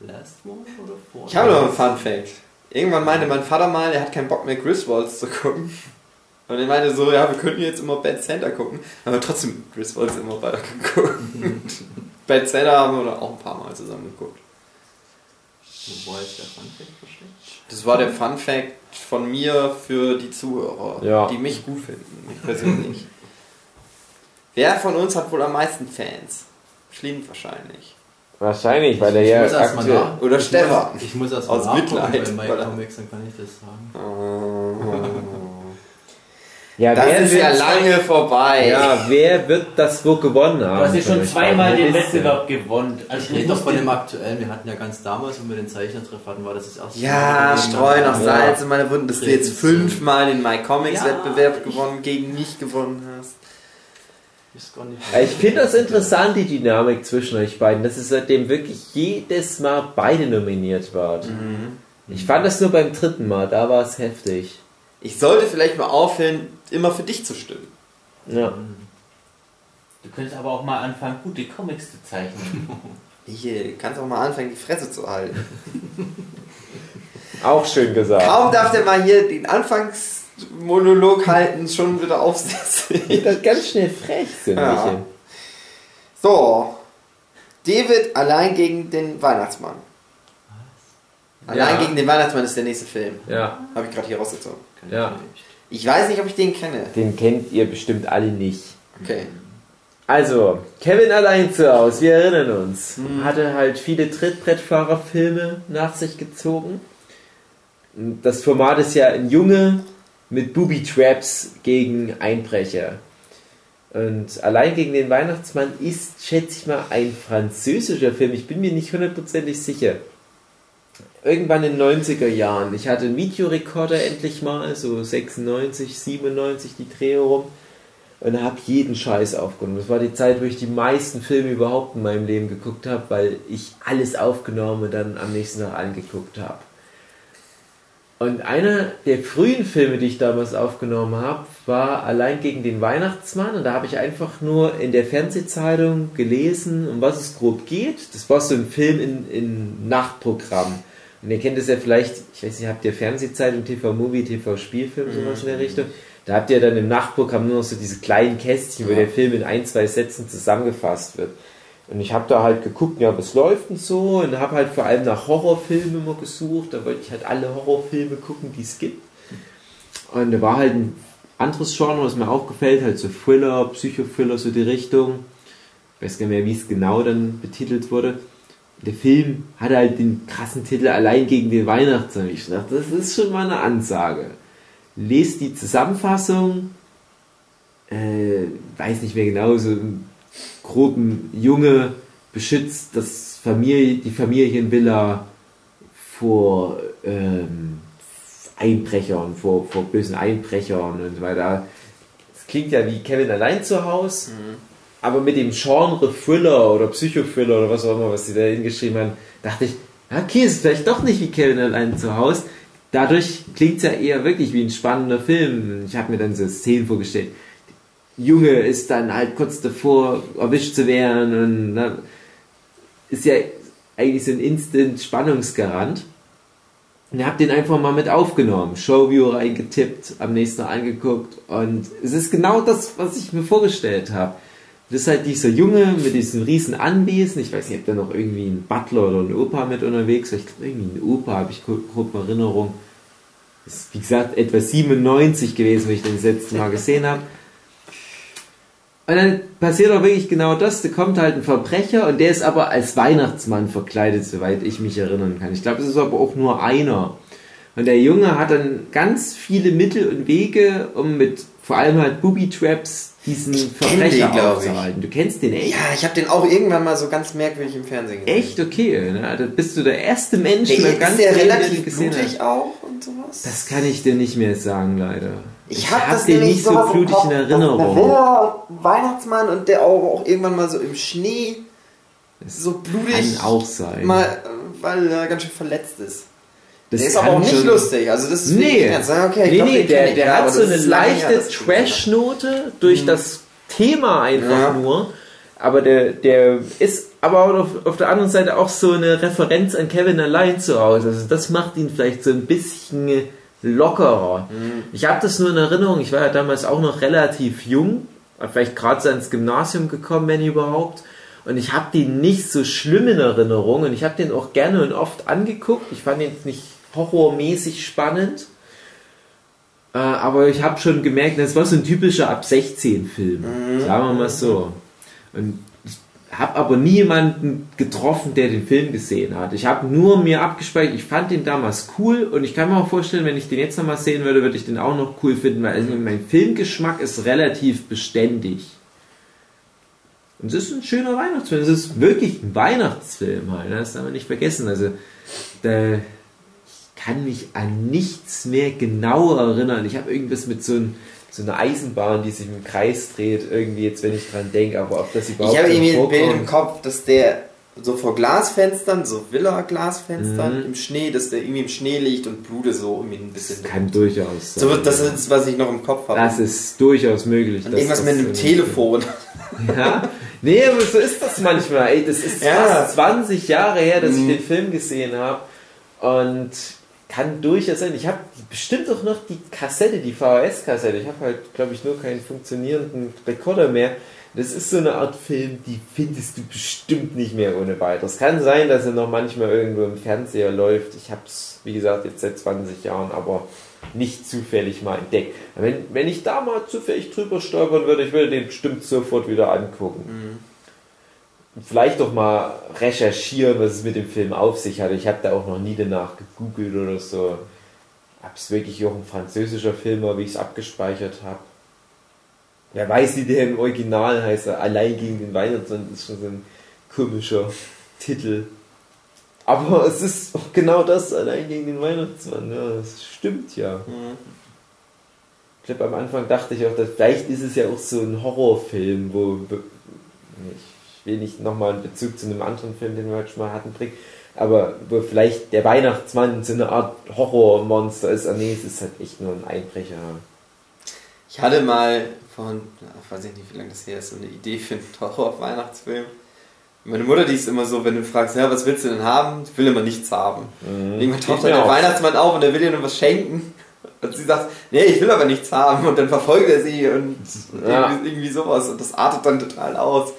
Last One oder vor? Ich habe noch einen Fun Fact. Irgendwann meinte mein Vater mal, er hat keinen Bock mehr Griswolds zu gucken. Und er meinte so, ja, wir könnten jetzt immer Bad Center gucken. Aber trotzdem Griswolds immer weiter geguckt. Bad Center haben wir auch ein paar Mal zusammen geguckt. Wo war jetzt der Funfact versteckt? Das war der Fun Fact von mir für die Zuhörer, Ja. die mich gut finden, mich persönlich. Wer von uns hat wohl am meisten Fans? Schlien wahrscheinlich. Wahrscheinlich, weil er Ich ja aktuell... Oder ich Stefan. Ich muss erst Aus mal nachgucken Mitleid, bei MyComics, dann kann ich das sagen. Ja, Das wer ist wird- ja lange vorbei. Ja, wer wird das wohl gewonnen haben? Du hast ja schon zweimal den? Wettbewerb gewonnen. Also Ich rede doch von dem aktuellen. Wir hatten ja ganz damals, wenn wir den Zeichnertreff hatten, war das das erste Ja, Mal. streu noch Ja. Salz in meine Wunden, dass du jetzt fünfmal den My Comics Ja, Wettbewerb gewonnen, gegen mich gewonnen hast. Ich. Ja, Ich finde das interessant, die Dynamik zwischen euch beiden, dass es seitdem wirklich jedes Mal beide nominiert wart. Ich fand das nur beim dritten Mal, da war es heftig. Ich sollte vielleicht mal aufhören, immer für dich zu stimmen. Ja. Du könntest aber auch mal anfangen, gute Comics zu zeichnen. Hier, du kannst auch mal anfangen, die Fresse zu halten. Auch schön gesagt. Kaum darf der mal hier den Anfangsmonolog halten, schon wieder aufsetzen. Das ganz schnell frech sind Ja. So, David allein gegen den Weihnachtsmann. Allein Ja. gegen den Weihnachtsmann ist der nächste Film. Ja, Habe ich gerade hier rausgezogen. Kann Ja. Ich weiß nicht, ob ich den kenne. den kennt ihr bestimmt alle nicht. Okay. Also, Kevin allein zu Hause, wir erinnern uns, hatte halt viele Trittbrettfahrerfilme nach sich gezogen. Das Format ist ja ein Junge mit Booby Traps gegen Einbrecher. Und allein gegen den Weihnachtsmann ist, schätze ich mal, ein französischer Film. Ich bin mir nicht hundertprozentig sicher. Irgendwann in den 90er Jahren. Ich hatte einen Videorekorder endlich mal, so 96, 97 die Dreh rum. und habe jeden Scheiß aufgenommen. Das war die Zeit, wo ich die meisten Filme überhaupt in meinem Leben geguckt habe, weil ich alles aufgenommen und dann am nächsten Tag angeguckt habe. Und einer der frühen Filme, die ich damals aufgenommen habe, war Allein gegen den Weihnachtsmann. Und da habe ich einfach nur in der Fernsehzeitung gelesen, um was es grob geht. Das war so ein Film in, in Nachtprogramm. Und ihr kennt es ja vielleicht, ich weiß nicht, habt ihr Fernsehzeitung, TV-Movie, TV-Spielfilm, sowas in der Richtung? Da habt ihr dann im Nachtprogramm nur noch so diese kleinen Kästchen, wo der Film in ein, zwei Sätzen zusammengefasst wird. Und ich habe da halt geguckt, ja, was läuft und so, und habe halt vor allem nach Horrorfilmen immer gesucht. Da wollte ich halt alle Horrorfilme gucken, die es gibt. Und da war halt ein anderes Genre, was mir auch gefällt, halt so Thriller, Psychothriller, so die Richtung. Ich weiß gar nicht mehr, wie es genau dann betitelt wurde. Der Film hatte halt den krassen Titel Allein gegen den Weihnachtsmann. Ich dachte, das ist schon mal eine Ansage. Lest die Zusammenfassung, äh, weiß nicht mehr genau, so im groben Junge beschützt das Familie, die Familienvilla vor ähm, Einbrechern, vor, vor bösen Einbrechern und so weiter. Das klingt ja wie Kevin allein zu Hause, aber mit dem Genre Thriller oder Psychothriller oder was auch immer, was sie da hingeschrieben haben, dachte ich, ja, okay, ist vielleicht doch nicht wie Kevin allein zu Hause. Dadurch klingt es ja eher wirklich wie ein spannender Film. Ich habe mir dann so Szenen vorgestellt. Junge ist dann halt kurz davor, erwischt zu werden und na, ist ja eigentlich so ein Instant-Spannungsgarant. Und habe den einfach mal mit aufgenommen, Showview reingetippt, am nächsten Tag angeguckt und es ist genau das, was ich mir vorgestellt habe. Das ist halt dieser Junge mit diesem riesen Anwesen. Ich weiß nicht, ob da noch irgendwie ein Butler oder ein Opa mit unterwegs ist. Ich glaube, irgendwie ein Opa, habe ich grob in Erinnerung. Das ist, wie gesagt, etwa 97 gewesen, wenn ich den das letzte Mal gesehen habe. Und dann passiert auch wirklich genau das. Da kommt halt ein Verbrecher und der ist aber als Weihnachtsmann verkleidet, soweit ich mich erinnern kann. Ich glaube, es ist aber auch nur einer. Und der Junge hat dann ganz viele Mittel und Wege, um mit vor allem halt Booby-Traps diesen kenn Verbrecher ich. aufzuhalten. Du kennst den echt? Ja, ich habe den auch irgendwann mal so ganz merkwürdig im Fernsehen gesehen. Echt okay. Ne? Da bist du der erste Mensch, Der, der ganz der relativ gesehen blutig hat. auch und sowas? Das kann ich dir nicht mehr sagen, leider. ich habe hab das den nicht so blutig in Erinnerung. Ein Weihnachtsmann und der auch, auch irgendwann mal so im Schnee so blutig Kann auch sein. mal, äh, weil er ganz schön verletzt ist. Das der ist aber auch nicht lustig. Also das ist Nee. Ja, okay, nee, glaub, nee der, der hat so eine leichte Trash-Note durch das Thema einfach Ja. nur. Aber der, der ist aber auf, auf der anderen Seite auch so eine Referenz an Kevin allein zu Hause. Also das macht ihn vielleicht so ein bisschen lockerer. Mhm. Ich habe das nur in Erinnerung. Ich war ja damals auch noch relativ jung, vielleicht gerade so ins Gymnasium gekommen, wenn überhaupt. Und ich habe den nicht so schlimm in Erinnerung und ich habe den auch gerne und oft angeguckt. Ich fand den jetzt nicht horrormäßig spannend. Äh, aber ich habe schon gemerkt, das war so ein typischer ab 16 Film. Sagen wir mal so. Und ich habe aber nie jemanden getroffen, der den Film gesehen hat. Ich habe nur mir abgespeichert, ich fand den damals cool und ich kann mir auch vorstellen, wenn ich den jetzt nochmal sehen würde, würde ich den auch noch cool finden, weil also mein Filmgeschmack ist relativ beständig. Und es ist ein schöner Weihnachtsfilm. Es ist wirklich ein Weihnachtsfilm halt. ne? Das darf man nicht vergessen. Also, ich kann mich an nichts mehr genau erinnern. Ich habe irgendwas mit so, ein, so einer Eisenbahn, die sich im Kreis dreht, irgendwie jetzt, wenn ich dran denke. Aber ob das überhaupt Ich habe irgendwie ein Bild im Kopf, dass der so vor Glasfenstern, so Villa-Glasfenstern Mhm. im Schnee, dass der irgendwie im Schnee liegt und Blude so irgendwie ein bisschen. kann durchaus sein. so, das ist, was ich noch im Kopf habe. das ist durchaus möglich. und irgendwas das mit einem Telefon. Ja, nee, aber so ist das manchmal. Ey, das ist Ja. fast 20 Jahre her, dass Mhm. ich den Film gesehen habe. Und kann durchaus sein. Ich habe bestimmt auch noch die Kassette, die VHS-Kassette. Ich habe halt, glaube ich, nur keinen funktionierenden Rekorder mehr. Das ist so eine Art Film, die findest du bestimmt nicht mehr ohne weiteres. Kann sein, dass er noch manchmal irgendwo im Fernseher läuft. Ich habe es, wie gesagt, jetzt seit 20 Jahren, aber nicht zufällig mal entdeckt. Wenn, wenn ich da mal zufällig drüber stolpern würde, ich würde den bestimmt sofort wieder angucken. Und Vielleicht doch mal recherchieren, was es mit dem Film auf sich hat. Ich habe da auch noch nie danach gegoogelt oder so. Ob es wirklich auch ein französischer Film war, wie ich es abgespeichert habe. Wer weiß, wie der im Original heißt. Allein gegen den Weihnachtsmann ist schon so ein komischer Titel. Aber es ist auch genau das, allein gegen den Weihnachtsmann. Ja, das stimmt ja. Ich glaube, am Anfang dachte ich auch, dass vielleicht ist es ja auch so ein Horrorfilm, wo ich will nicht nochmal einen Bezug zu einem anderen Film, den wir heute schon mal hatten, bringen, aber wo vielleicht der Weihnachtsmann so eine Art Horrormonster ist. Ah, nee, es ist halt echt nur ein Einbrecher. Ich hatte mal von, ich weiß ich nicht, wie lange das her ist, so eine Idee für einen Horror-Weihnachtsfilm. Meine Mutter, die ist immer so, wenn du fragst, ja, was willst du denn haben? Ich will immer nichts haben. Mhm. Irgendwann taucht dann der auch. Weihnachtsmann auf und er will ihr nur was schenken. Und sie sagt, nee, ich will aber nichts haben. Und dann verfolgt er sie und Ja. irgendwie, irgendwie sowas. Und das artet dann total aus.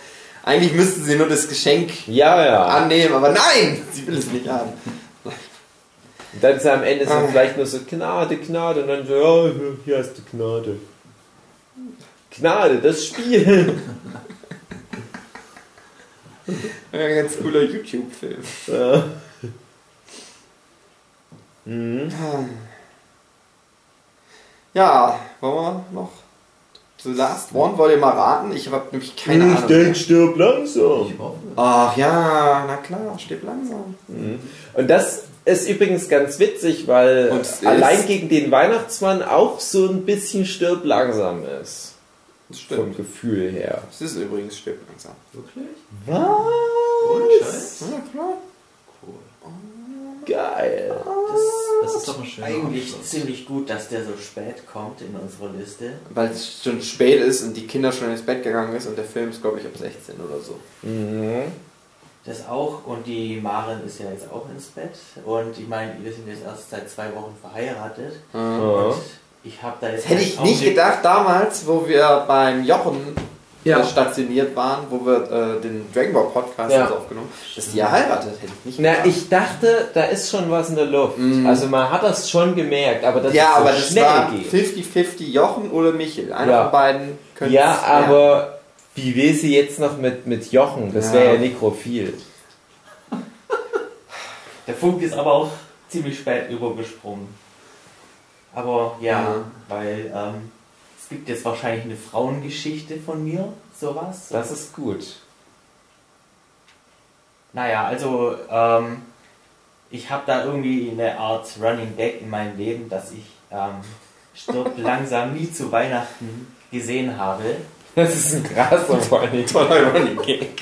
Eigentlich müsste sie nur das Geschenk Ja, ja. annehmen, aber nein, sie will es nicht haben. Und dann ist am Ende so Ah. vielleicht nur so Gnade, Gnade und dann so, ja, hier hast du Gnade. Gnade, das Spiel. Ein ganz cooler YouTube-Film. Ja. Mhm. Ja, wollen wir noch The Last One? Wollt ihr mal raten? Ich habe nämlich keine ich Ahnung. denk, stirb langsam. Ach ja, na klar, stirb langsam. Und das ist übrigens ganz witzig, weil allein gegen den Weihnachtsmann auch so ein bisschen stirb langsam ist. Das Vom stimmt. Gefühl her. Es ist übrigens stirb langsam. Wirklich? Was? Scheiß? Ja, klar. Geil. Das ist doch ein schöner Eigentlich Abschluss. ziemlich gut, dass der so spät kommt in unserer Liste. Weil es schon spät ist und die Kinder schon ins Bett gegangen ist und der Film ist, glaube ich, ab 16 oder so. Mhm. Das auch und die Maren ist ja jetzt auch ins Bett und ich meine, wir sind jetzt erst seit zwei Wochen verheiratet Mhm. Und ich habe da jetzt Das hätte ich nicht gedacht damals, wo wir beim Jochen Ja. äh, stationiert waren, wo wir äh, den Dragon Ball Podcast Ja. also aufgenommen dass die ja heiratet, hätte ich nicht Na, ich dachte, da ist schon was in der Luft. Mhm. Also man hat das schon gemerkt, aber dass ja, es so aber das schnell war geht. 50-50 Jochen oder Michel. Einer Ja. von beiden könnte Ja, aber wie will sie jetzt noch mit, mit Jochen? Das Ja. wäre ja nekrophil. Der Funk ist aber auch ziemlich spät übergesprungen. Aber ja, Ja. weil ähm, es gibt jetzt wahrscheinlich eine Frauengeschichte von mir, sowas. Das ist gut. Naja, also ähm, ich habe da irgendwie eine Art Running Gag in meinem Leben, dass ich ähm, stirb langsam nie zu Weihnachten gesehen habe. Das ist ein krasser vor allem. Toller Running Gag.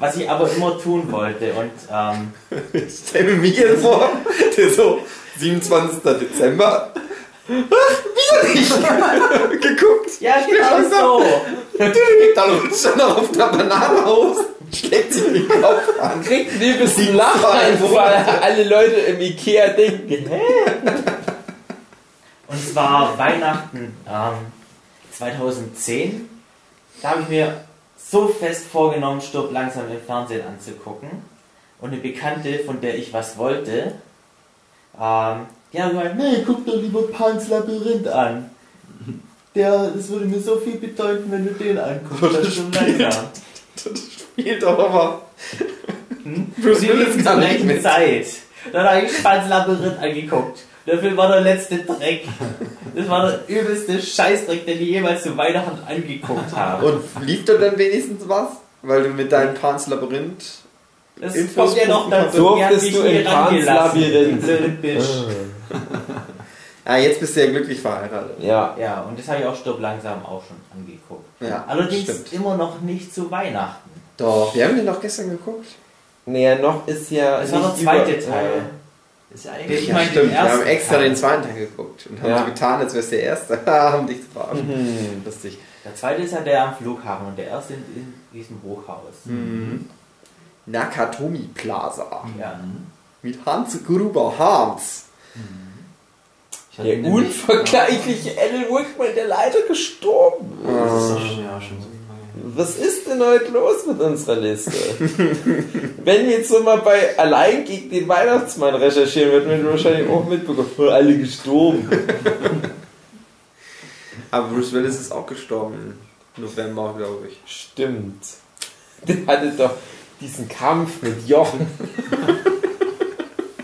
Was ich aber immer tun wollte und ähm, Ich stelle mir Michael vor, der so 27. Dezember. Ach, wieder nicht geguckt. ja genau so. Dann rutscht er noch auf der Banane aus und schlägt sich den Kopf an. Kriegt ein übelsten zwei Lacheinfall. Alle Leute im Ikea denken, hä? Und es war Weihnachten ähm, 2010. Da habe ich mir so fest vorgenommen, Stirb langsam im Fernsehen anzugucken. Und eine Bekannte, von der ich was wollte, ähm, die hat gemeint, nee, guck doch lieber Pans Labyrinth an. Der, das würde mir so viel bedeuten, wenn du den anguckst. Das ist schon langsam. Spielt doch aber. Hm? Bruce Willis gleichen mit. Zeit. Dann habe ich Pans Labyrinth angeguckt. Der Film war der letzte Dreck. Das war der übelste Scheißdreck, den ich jemals zu Weihnachten angeguckt habe. Und lief da dann wenigstens was? Weil du mit deinem Pans Labyrinth. Das Infos kommt ja noch dazu. Durftest du rangelassen. Labyrinth? Bisch. Ah, jetzt bist du ja glücklich verheiratet. Ja. Ja, und das habe ich auch Stirb langsam auch schon angeguckt. Ja, Allerdings stimmt. immer noch nicht zu Weihnachten. Doch, wir haben den doch gestern geguckt. Naja, noch ist ja. Das war der zweite über- Teil. Ist ja Ich eigentlich. meine, den stimmt. Wir haben ersten extra Teil. den zweiten Teil geguckt und haben Ja. so getan, als wär's der erste. haben dich zu verarschen. Mhm. Lustig. Der zweite ist ja der am Flughafen und der erste in, in diesem Hochhaus. Mhm. Nakatomi Plaza. Ja. Mit Hans Gruber hatte Der unvergleichliche Alan Rickman, der leider gestorben ist. Das ist doch schon, ja, schon so. Was ist denn heute los mit unserer Liste? Wenn wir jetzt so mal bei Allein gegen den Weihnachtsmann recherchieren, wird man wahrscheinlich auch mitbekommen, alle gestorben. Aber Bruce Willis ist auch gestorben. im November, glaube ich. Stimmt. Der hatte doch diesen Kampf mit Jochen.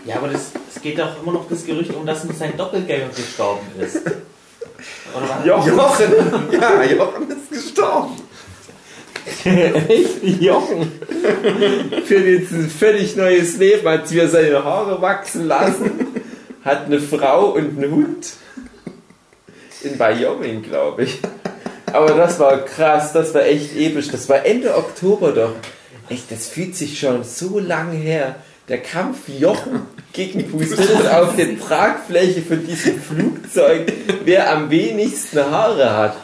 Ja, aber das, es geht doch immer noch das Gerücht um, dass sein Doppelgänger gestorben ist. Oder was? Jochen. Jochen! ja, Jochen ist gestorben. Echt? Jochen. Führt jetzt ein völlig neues Leben, hat wieder seine Haare wachsen lassen, hat eine Frau und einen Hund. in Wyoming, glaube ich. Aber das war krass, das war echt episch. Das war Ende Oktober doch. Echt, das fühlt sich schon so lange her. Der Kampf Jochen gegen Willis auf der Tragfläche von diesem Flugzeug, wer am wenigsten Haare hat.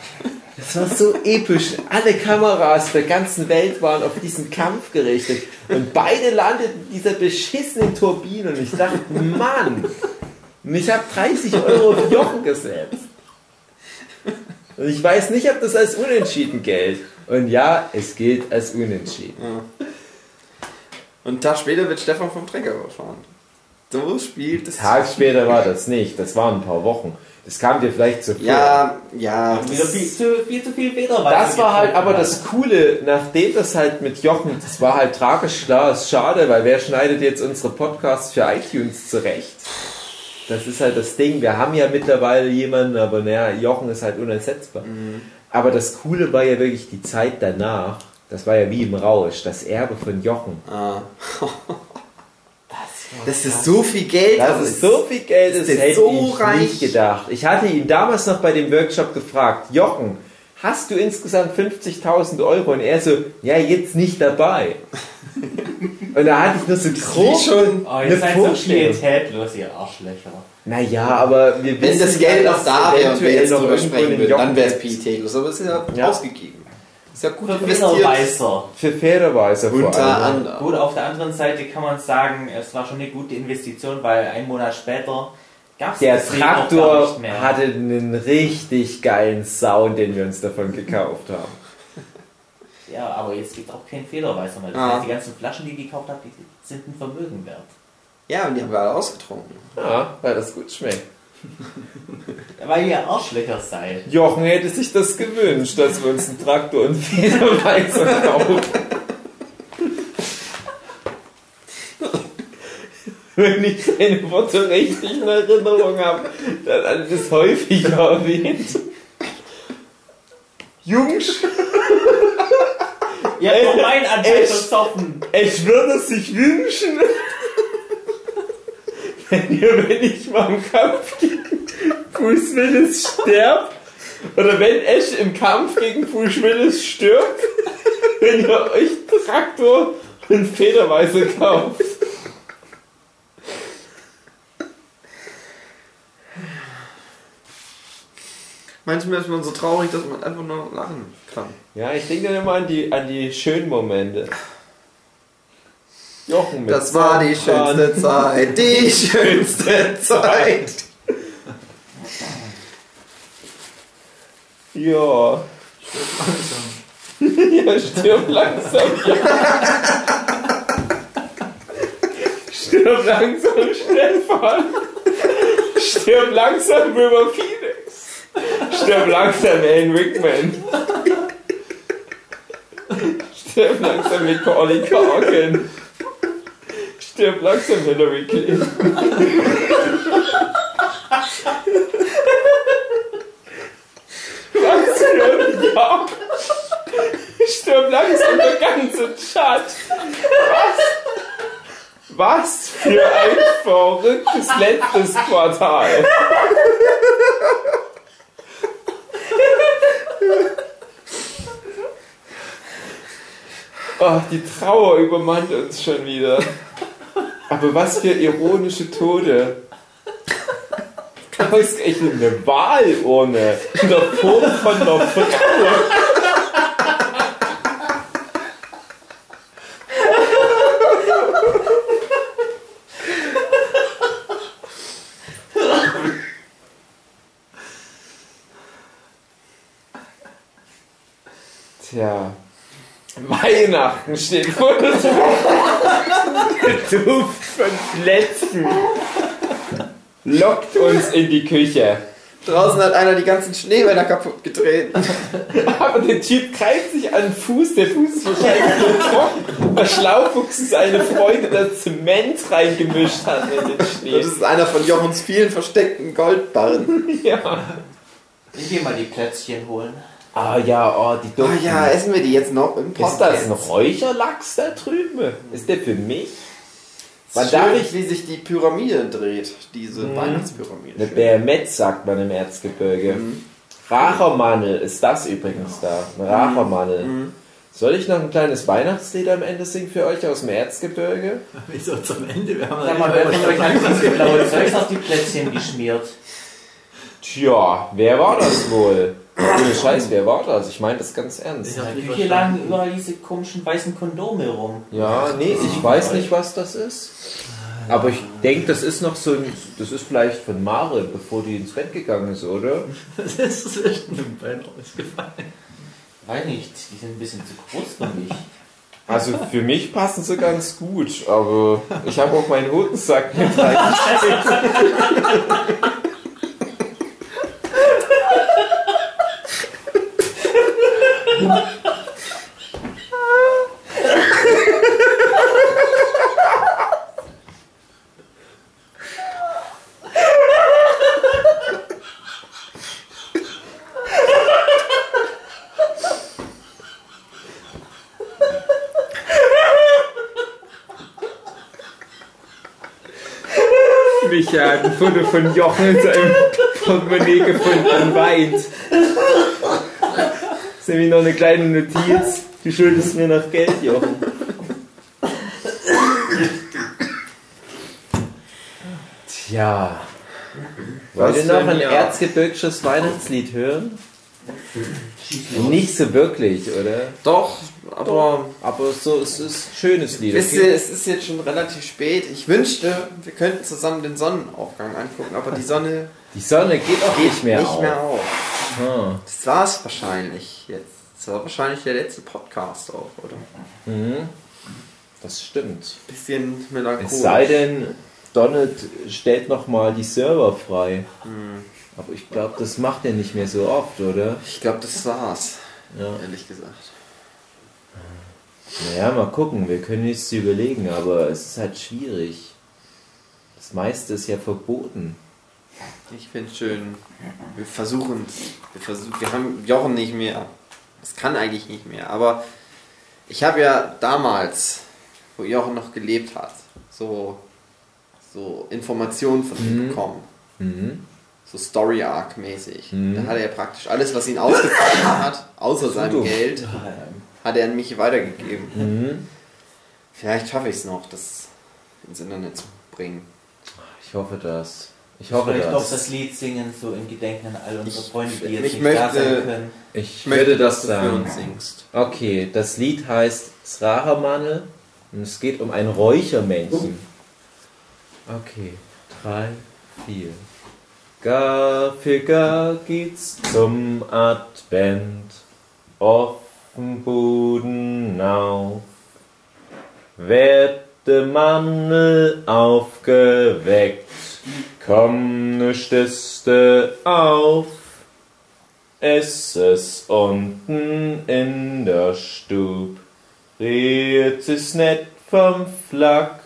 Das war so episch. Alle Kameras der ganzen Welt waren auf diesen Kampf gerichtet. Und beide landeten in dieser beschissenen Turbine. Und ich dachte, Mann, und ich habe 30 Euro auf Jochen gesetzt. Und ich weiß nicht, ob das als unentschieden gilt. Und ja, es gilt als unentschieden. Und einen Tag später wird Stefan vom Trecker überfahren. So spielt es. Tag später war das nicht. Das waren ein paar Wochen. Das kam dir vielleicht zu früh. Ja, ja. Wieder viel zu viel, zu viel Federweise. Das war halt aber das Coole, nachdem das halt mit Jochen, das war halt tragisch klar, ist schade, weil wer schneidet jetzt unsere Podcasts für iTunes zurecht? Das ist halt das Ding. Wir haben ja mittlerweile jemanden, aber naja, Jochen ist halt unersetzbar. Aber das Coole war ja wirklich die Zeit danach. Das war ja wie im Rausch, das Erbe von Jochen. Ah. Das, Das ist so viel Geld. Das ist so viel Geld, das ist der hätte so ich reich? nicht gedacht. Ich hatte ihn damals noch bei dem Workshop gefragt, Jochen, hast du insgesamt 50.000 Euro? Und er so, ja, jetzt nicht dabei. Und da hatte ich nur so grob schon. Oh, eine ihr seid so Vorstellung. pietätlos, ihr Arschlöcher. Naja, aber wir Wenn wissen das Geld noch da wäre und wir eventuell jetzt drüber sprechen würden, dann wäre es pietätlos. Aber es ist ja, Ja. ausgegeben. Ist ja gut Für investiert. Federweiser. Für Fairerweise vor Unter allem. anderem. Gut, auf der anderen Seite kann man sagen, es war schon eine gute Investition, weil ein Monat später gab es Der Traktor nicht mehr. hatte einen richtig geilen Sound, den wir uns davon gekauft haben. Ja, aber jetzt gibt es auch keinen Federweißer mehr. Das Ah. heißt, die ganzen Flaschen, die ich gekauft habe, die sind ein Vermögen wert. Ja, und die haben wir alle ausgetrunken. Ja, weil das gut schmeckt. Weil ihr Arschlöcher seid. Jochen hätte sich das gewünscht, dass wir uns einen Traktor und Federweißer kaufen. Wenn ich seine Worte richtig in Erinnerung habe, dann hat er das häufiger erwähnt. Jungs, Ihr habt doch meinen Anteil versoffen. ich würde sich wünschen, wenn ihr, wenn ich mal im Kampf gegen Bruce Willis sterbt, oder wenn Ash im Kampf gegen Bruce Willis stirbt, wenn ihr euch Traktor und Federweise kauft. Manchmal ist man so traurig, dass man einfach nur lachen kann. Ja, ich denke dann immer an die, an die schönen Momente. Jochen mit Das war die schönste Zeit. Die schönste Zeit. Ja. ja, stirb langsam. stirb langsam, Stefan. Stirb langsam, River Phoenix. Stirb langsam, Alan Rickman. Stirb langsam, Macaulay Culkin. Stirb langsam, Hillary Clinton. Ein Jahr. Stirb langsam der ganze Chat. Was? Was für ein verrücktes letztes Quartal. Oh, die Trauer übermannt uns schon wieder. Aber was für ironische Tode. Ausgerechnet eine Wahlurne der Form von einer Frau. Tja. Weihnachten steht vor der Der Duft von Plätzchen lockt uns in die Küche. Draußen hat einer die ganzen Schneemänner kaputt getreten. Aber der Typ greift sich an den Fuß, der Fuß ist wahrscheinlich gebrochen. Der Schlaufuchs ist eine Freude, dass Zement reingemischt hat in den Schnee. Das ist einer von Jochens vielen versteckten Goldbarren. Ja. Ich geh mal die Plätzchen holen. Ah ja, oh, die Oh duften. ja, essen wir die jetzt noch im Ist Podcast? das ein Räucherlachs da drüben? Ist der für mich? Man darf nicht, wie sich die Pyramide dreht, diese Mhm. Weihnachtspyramide. Eine Baermetz sagt man im Erzgebirge. Mhm. Rachermannel ist das übrigens da. Ein Rachermannel. Mhm. Soll ich noch ein kleines Weihnachtslied am Ende singen für euch aus dem Erzgebirge? Wieso zum Ende? Wir haben Sag mal, wer von euch hat das blaue Zeugs auf die Plätzchen geschmiert? Tja, wer war das wohl? Ohne Scheiß, wer war das? Ich meine das ganz ernst. Küche lagen überall diese komischen weißen Kondome rum. Ja, nee, ich weiß nicht, was das ist. Aber ich denke, das ist noch so ein. Das ist vielleicht von Mare, bevor die ins Bett gegangen ist, oder? Das ist zwischen dem Bein rausgefallen. Weiß nicht, die sind ein bisschen zu groß für mich. Also für mich passen sie ganz gut, aber ich habe auch meinen Hodensack mit reingesteckt. Micha hat ein Foto von Jochen in seinem Portemonnaie gefunden und weint. Das ist nämlich noch eine kleine Notiz. Du schuldest mir noch Geld, Jochen. Tja. Wollt ihr noch ein erzgebirgisches Weihnachtslied hören? Nicht so wirklich, oder? Doch, aber Aber so, es ist ein schönes Lied. wisst ihr, es ist jetzt schon relativ spät. Ich wünschte, wir könnten zusammen den Sonnenaufgang angucken, aber die Sonne Die Sonne geht auch nicht mehr nicht auf. mehr auf. Ah. Das war's wahrscheinlich jetzt. Das war wahrscheinlich der letzte Podcast auch, oder? Mhm. Das stimmt. Bisschen melancholisch. Es sei denn, Donald stellt nochmal die Server frei. Hm. Aber ich glaube, das macht er nicht mehr so oft, oder? Ich glaube, das war's, Ja. ehrlich gesagt. Naja, mal gucken. Wir können nichts überlegen, aber es ist halt schwierig. Das meiste ist ja verboten. Ich finde schön, wir versuchen wir versuchen, wir haben Jochen nicht mehr. Das kann eigentlich nicht mehr, aber ich habe ja damals, wo Jochen noch gelebt hat, so, so Informationen von ihm Mhm. bekommen. Mhm. So Story Arc mäßig. Mhm. Da hat er praktisch alles, was ihn ausgezeichnet hat, außer seinem. Geld, hat er an mich weitergegeben. Mhm. Vielleicht schaffe ich es noch, das ins Internet zu bringen. Ich hoffe das. Ich hoffe Vielleicht doch das. das Lied singen, so in Gedenken an all unsere Ich- Freunde, die ich jetzt nicht da möchte- sein können. Ich Ich möchte, würde das dass du für sagen. uns singst. Okay, das Lied heißt Srachermanne und es geht um ein Räuchermännchen. Okay, drei, vier. Gar für gar geht's zum Advent, offen Buden auf. Werd de Manne aufgeweckt, komm ne Stiste auf. Es ist unten in der Stub, redet es net vom Flak.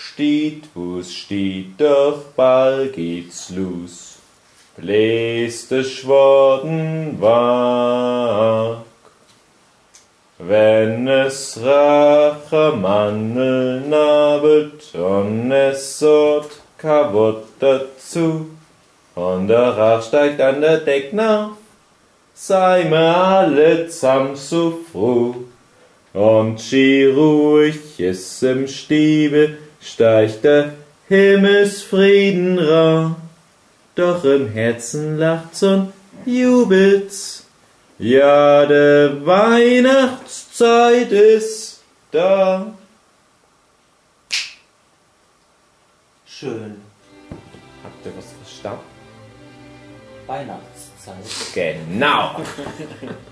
Steht, wo's steht, doch bald geht's los. Bläst es Schworden wag. Wenn es Rachermannel nabelt und es sort kaputt dazu. Und der Rach steigt an der Deck nach, sei mir alle zusammen so froh. Und schi ruhig ist im Stiebe, steigt der Himmelsfrieden ra. Doch im Herzen lacht's und jubelt's. Ja, de Weihnachtszeit ist da. Schön. Habt ihr was verstanden? Weihnachtszeit. Genau.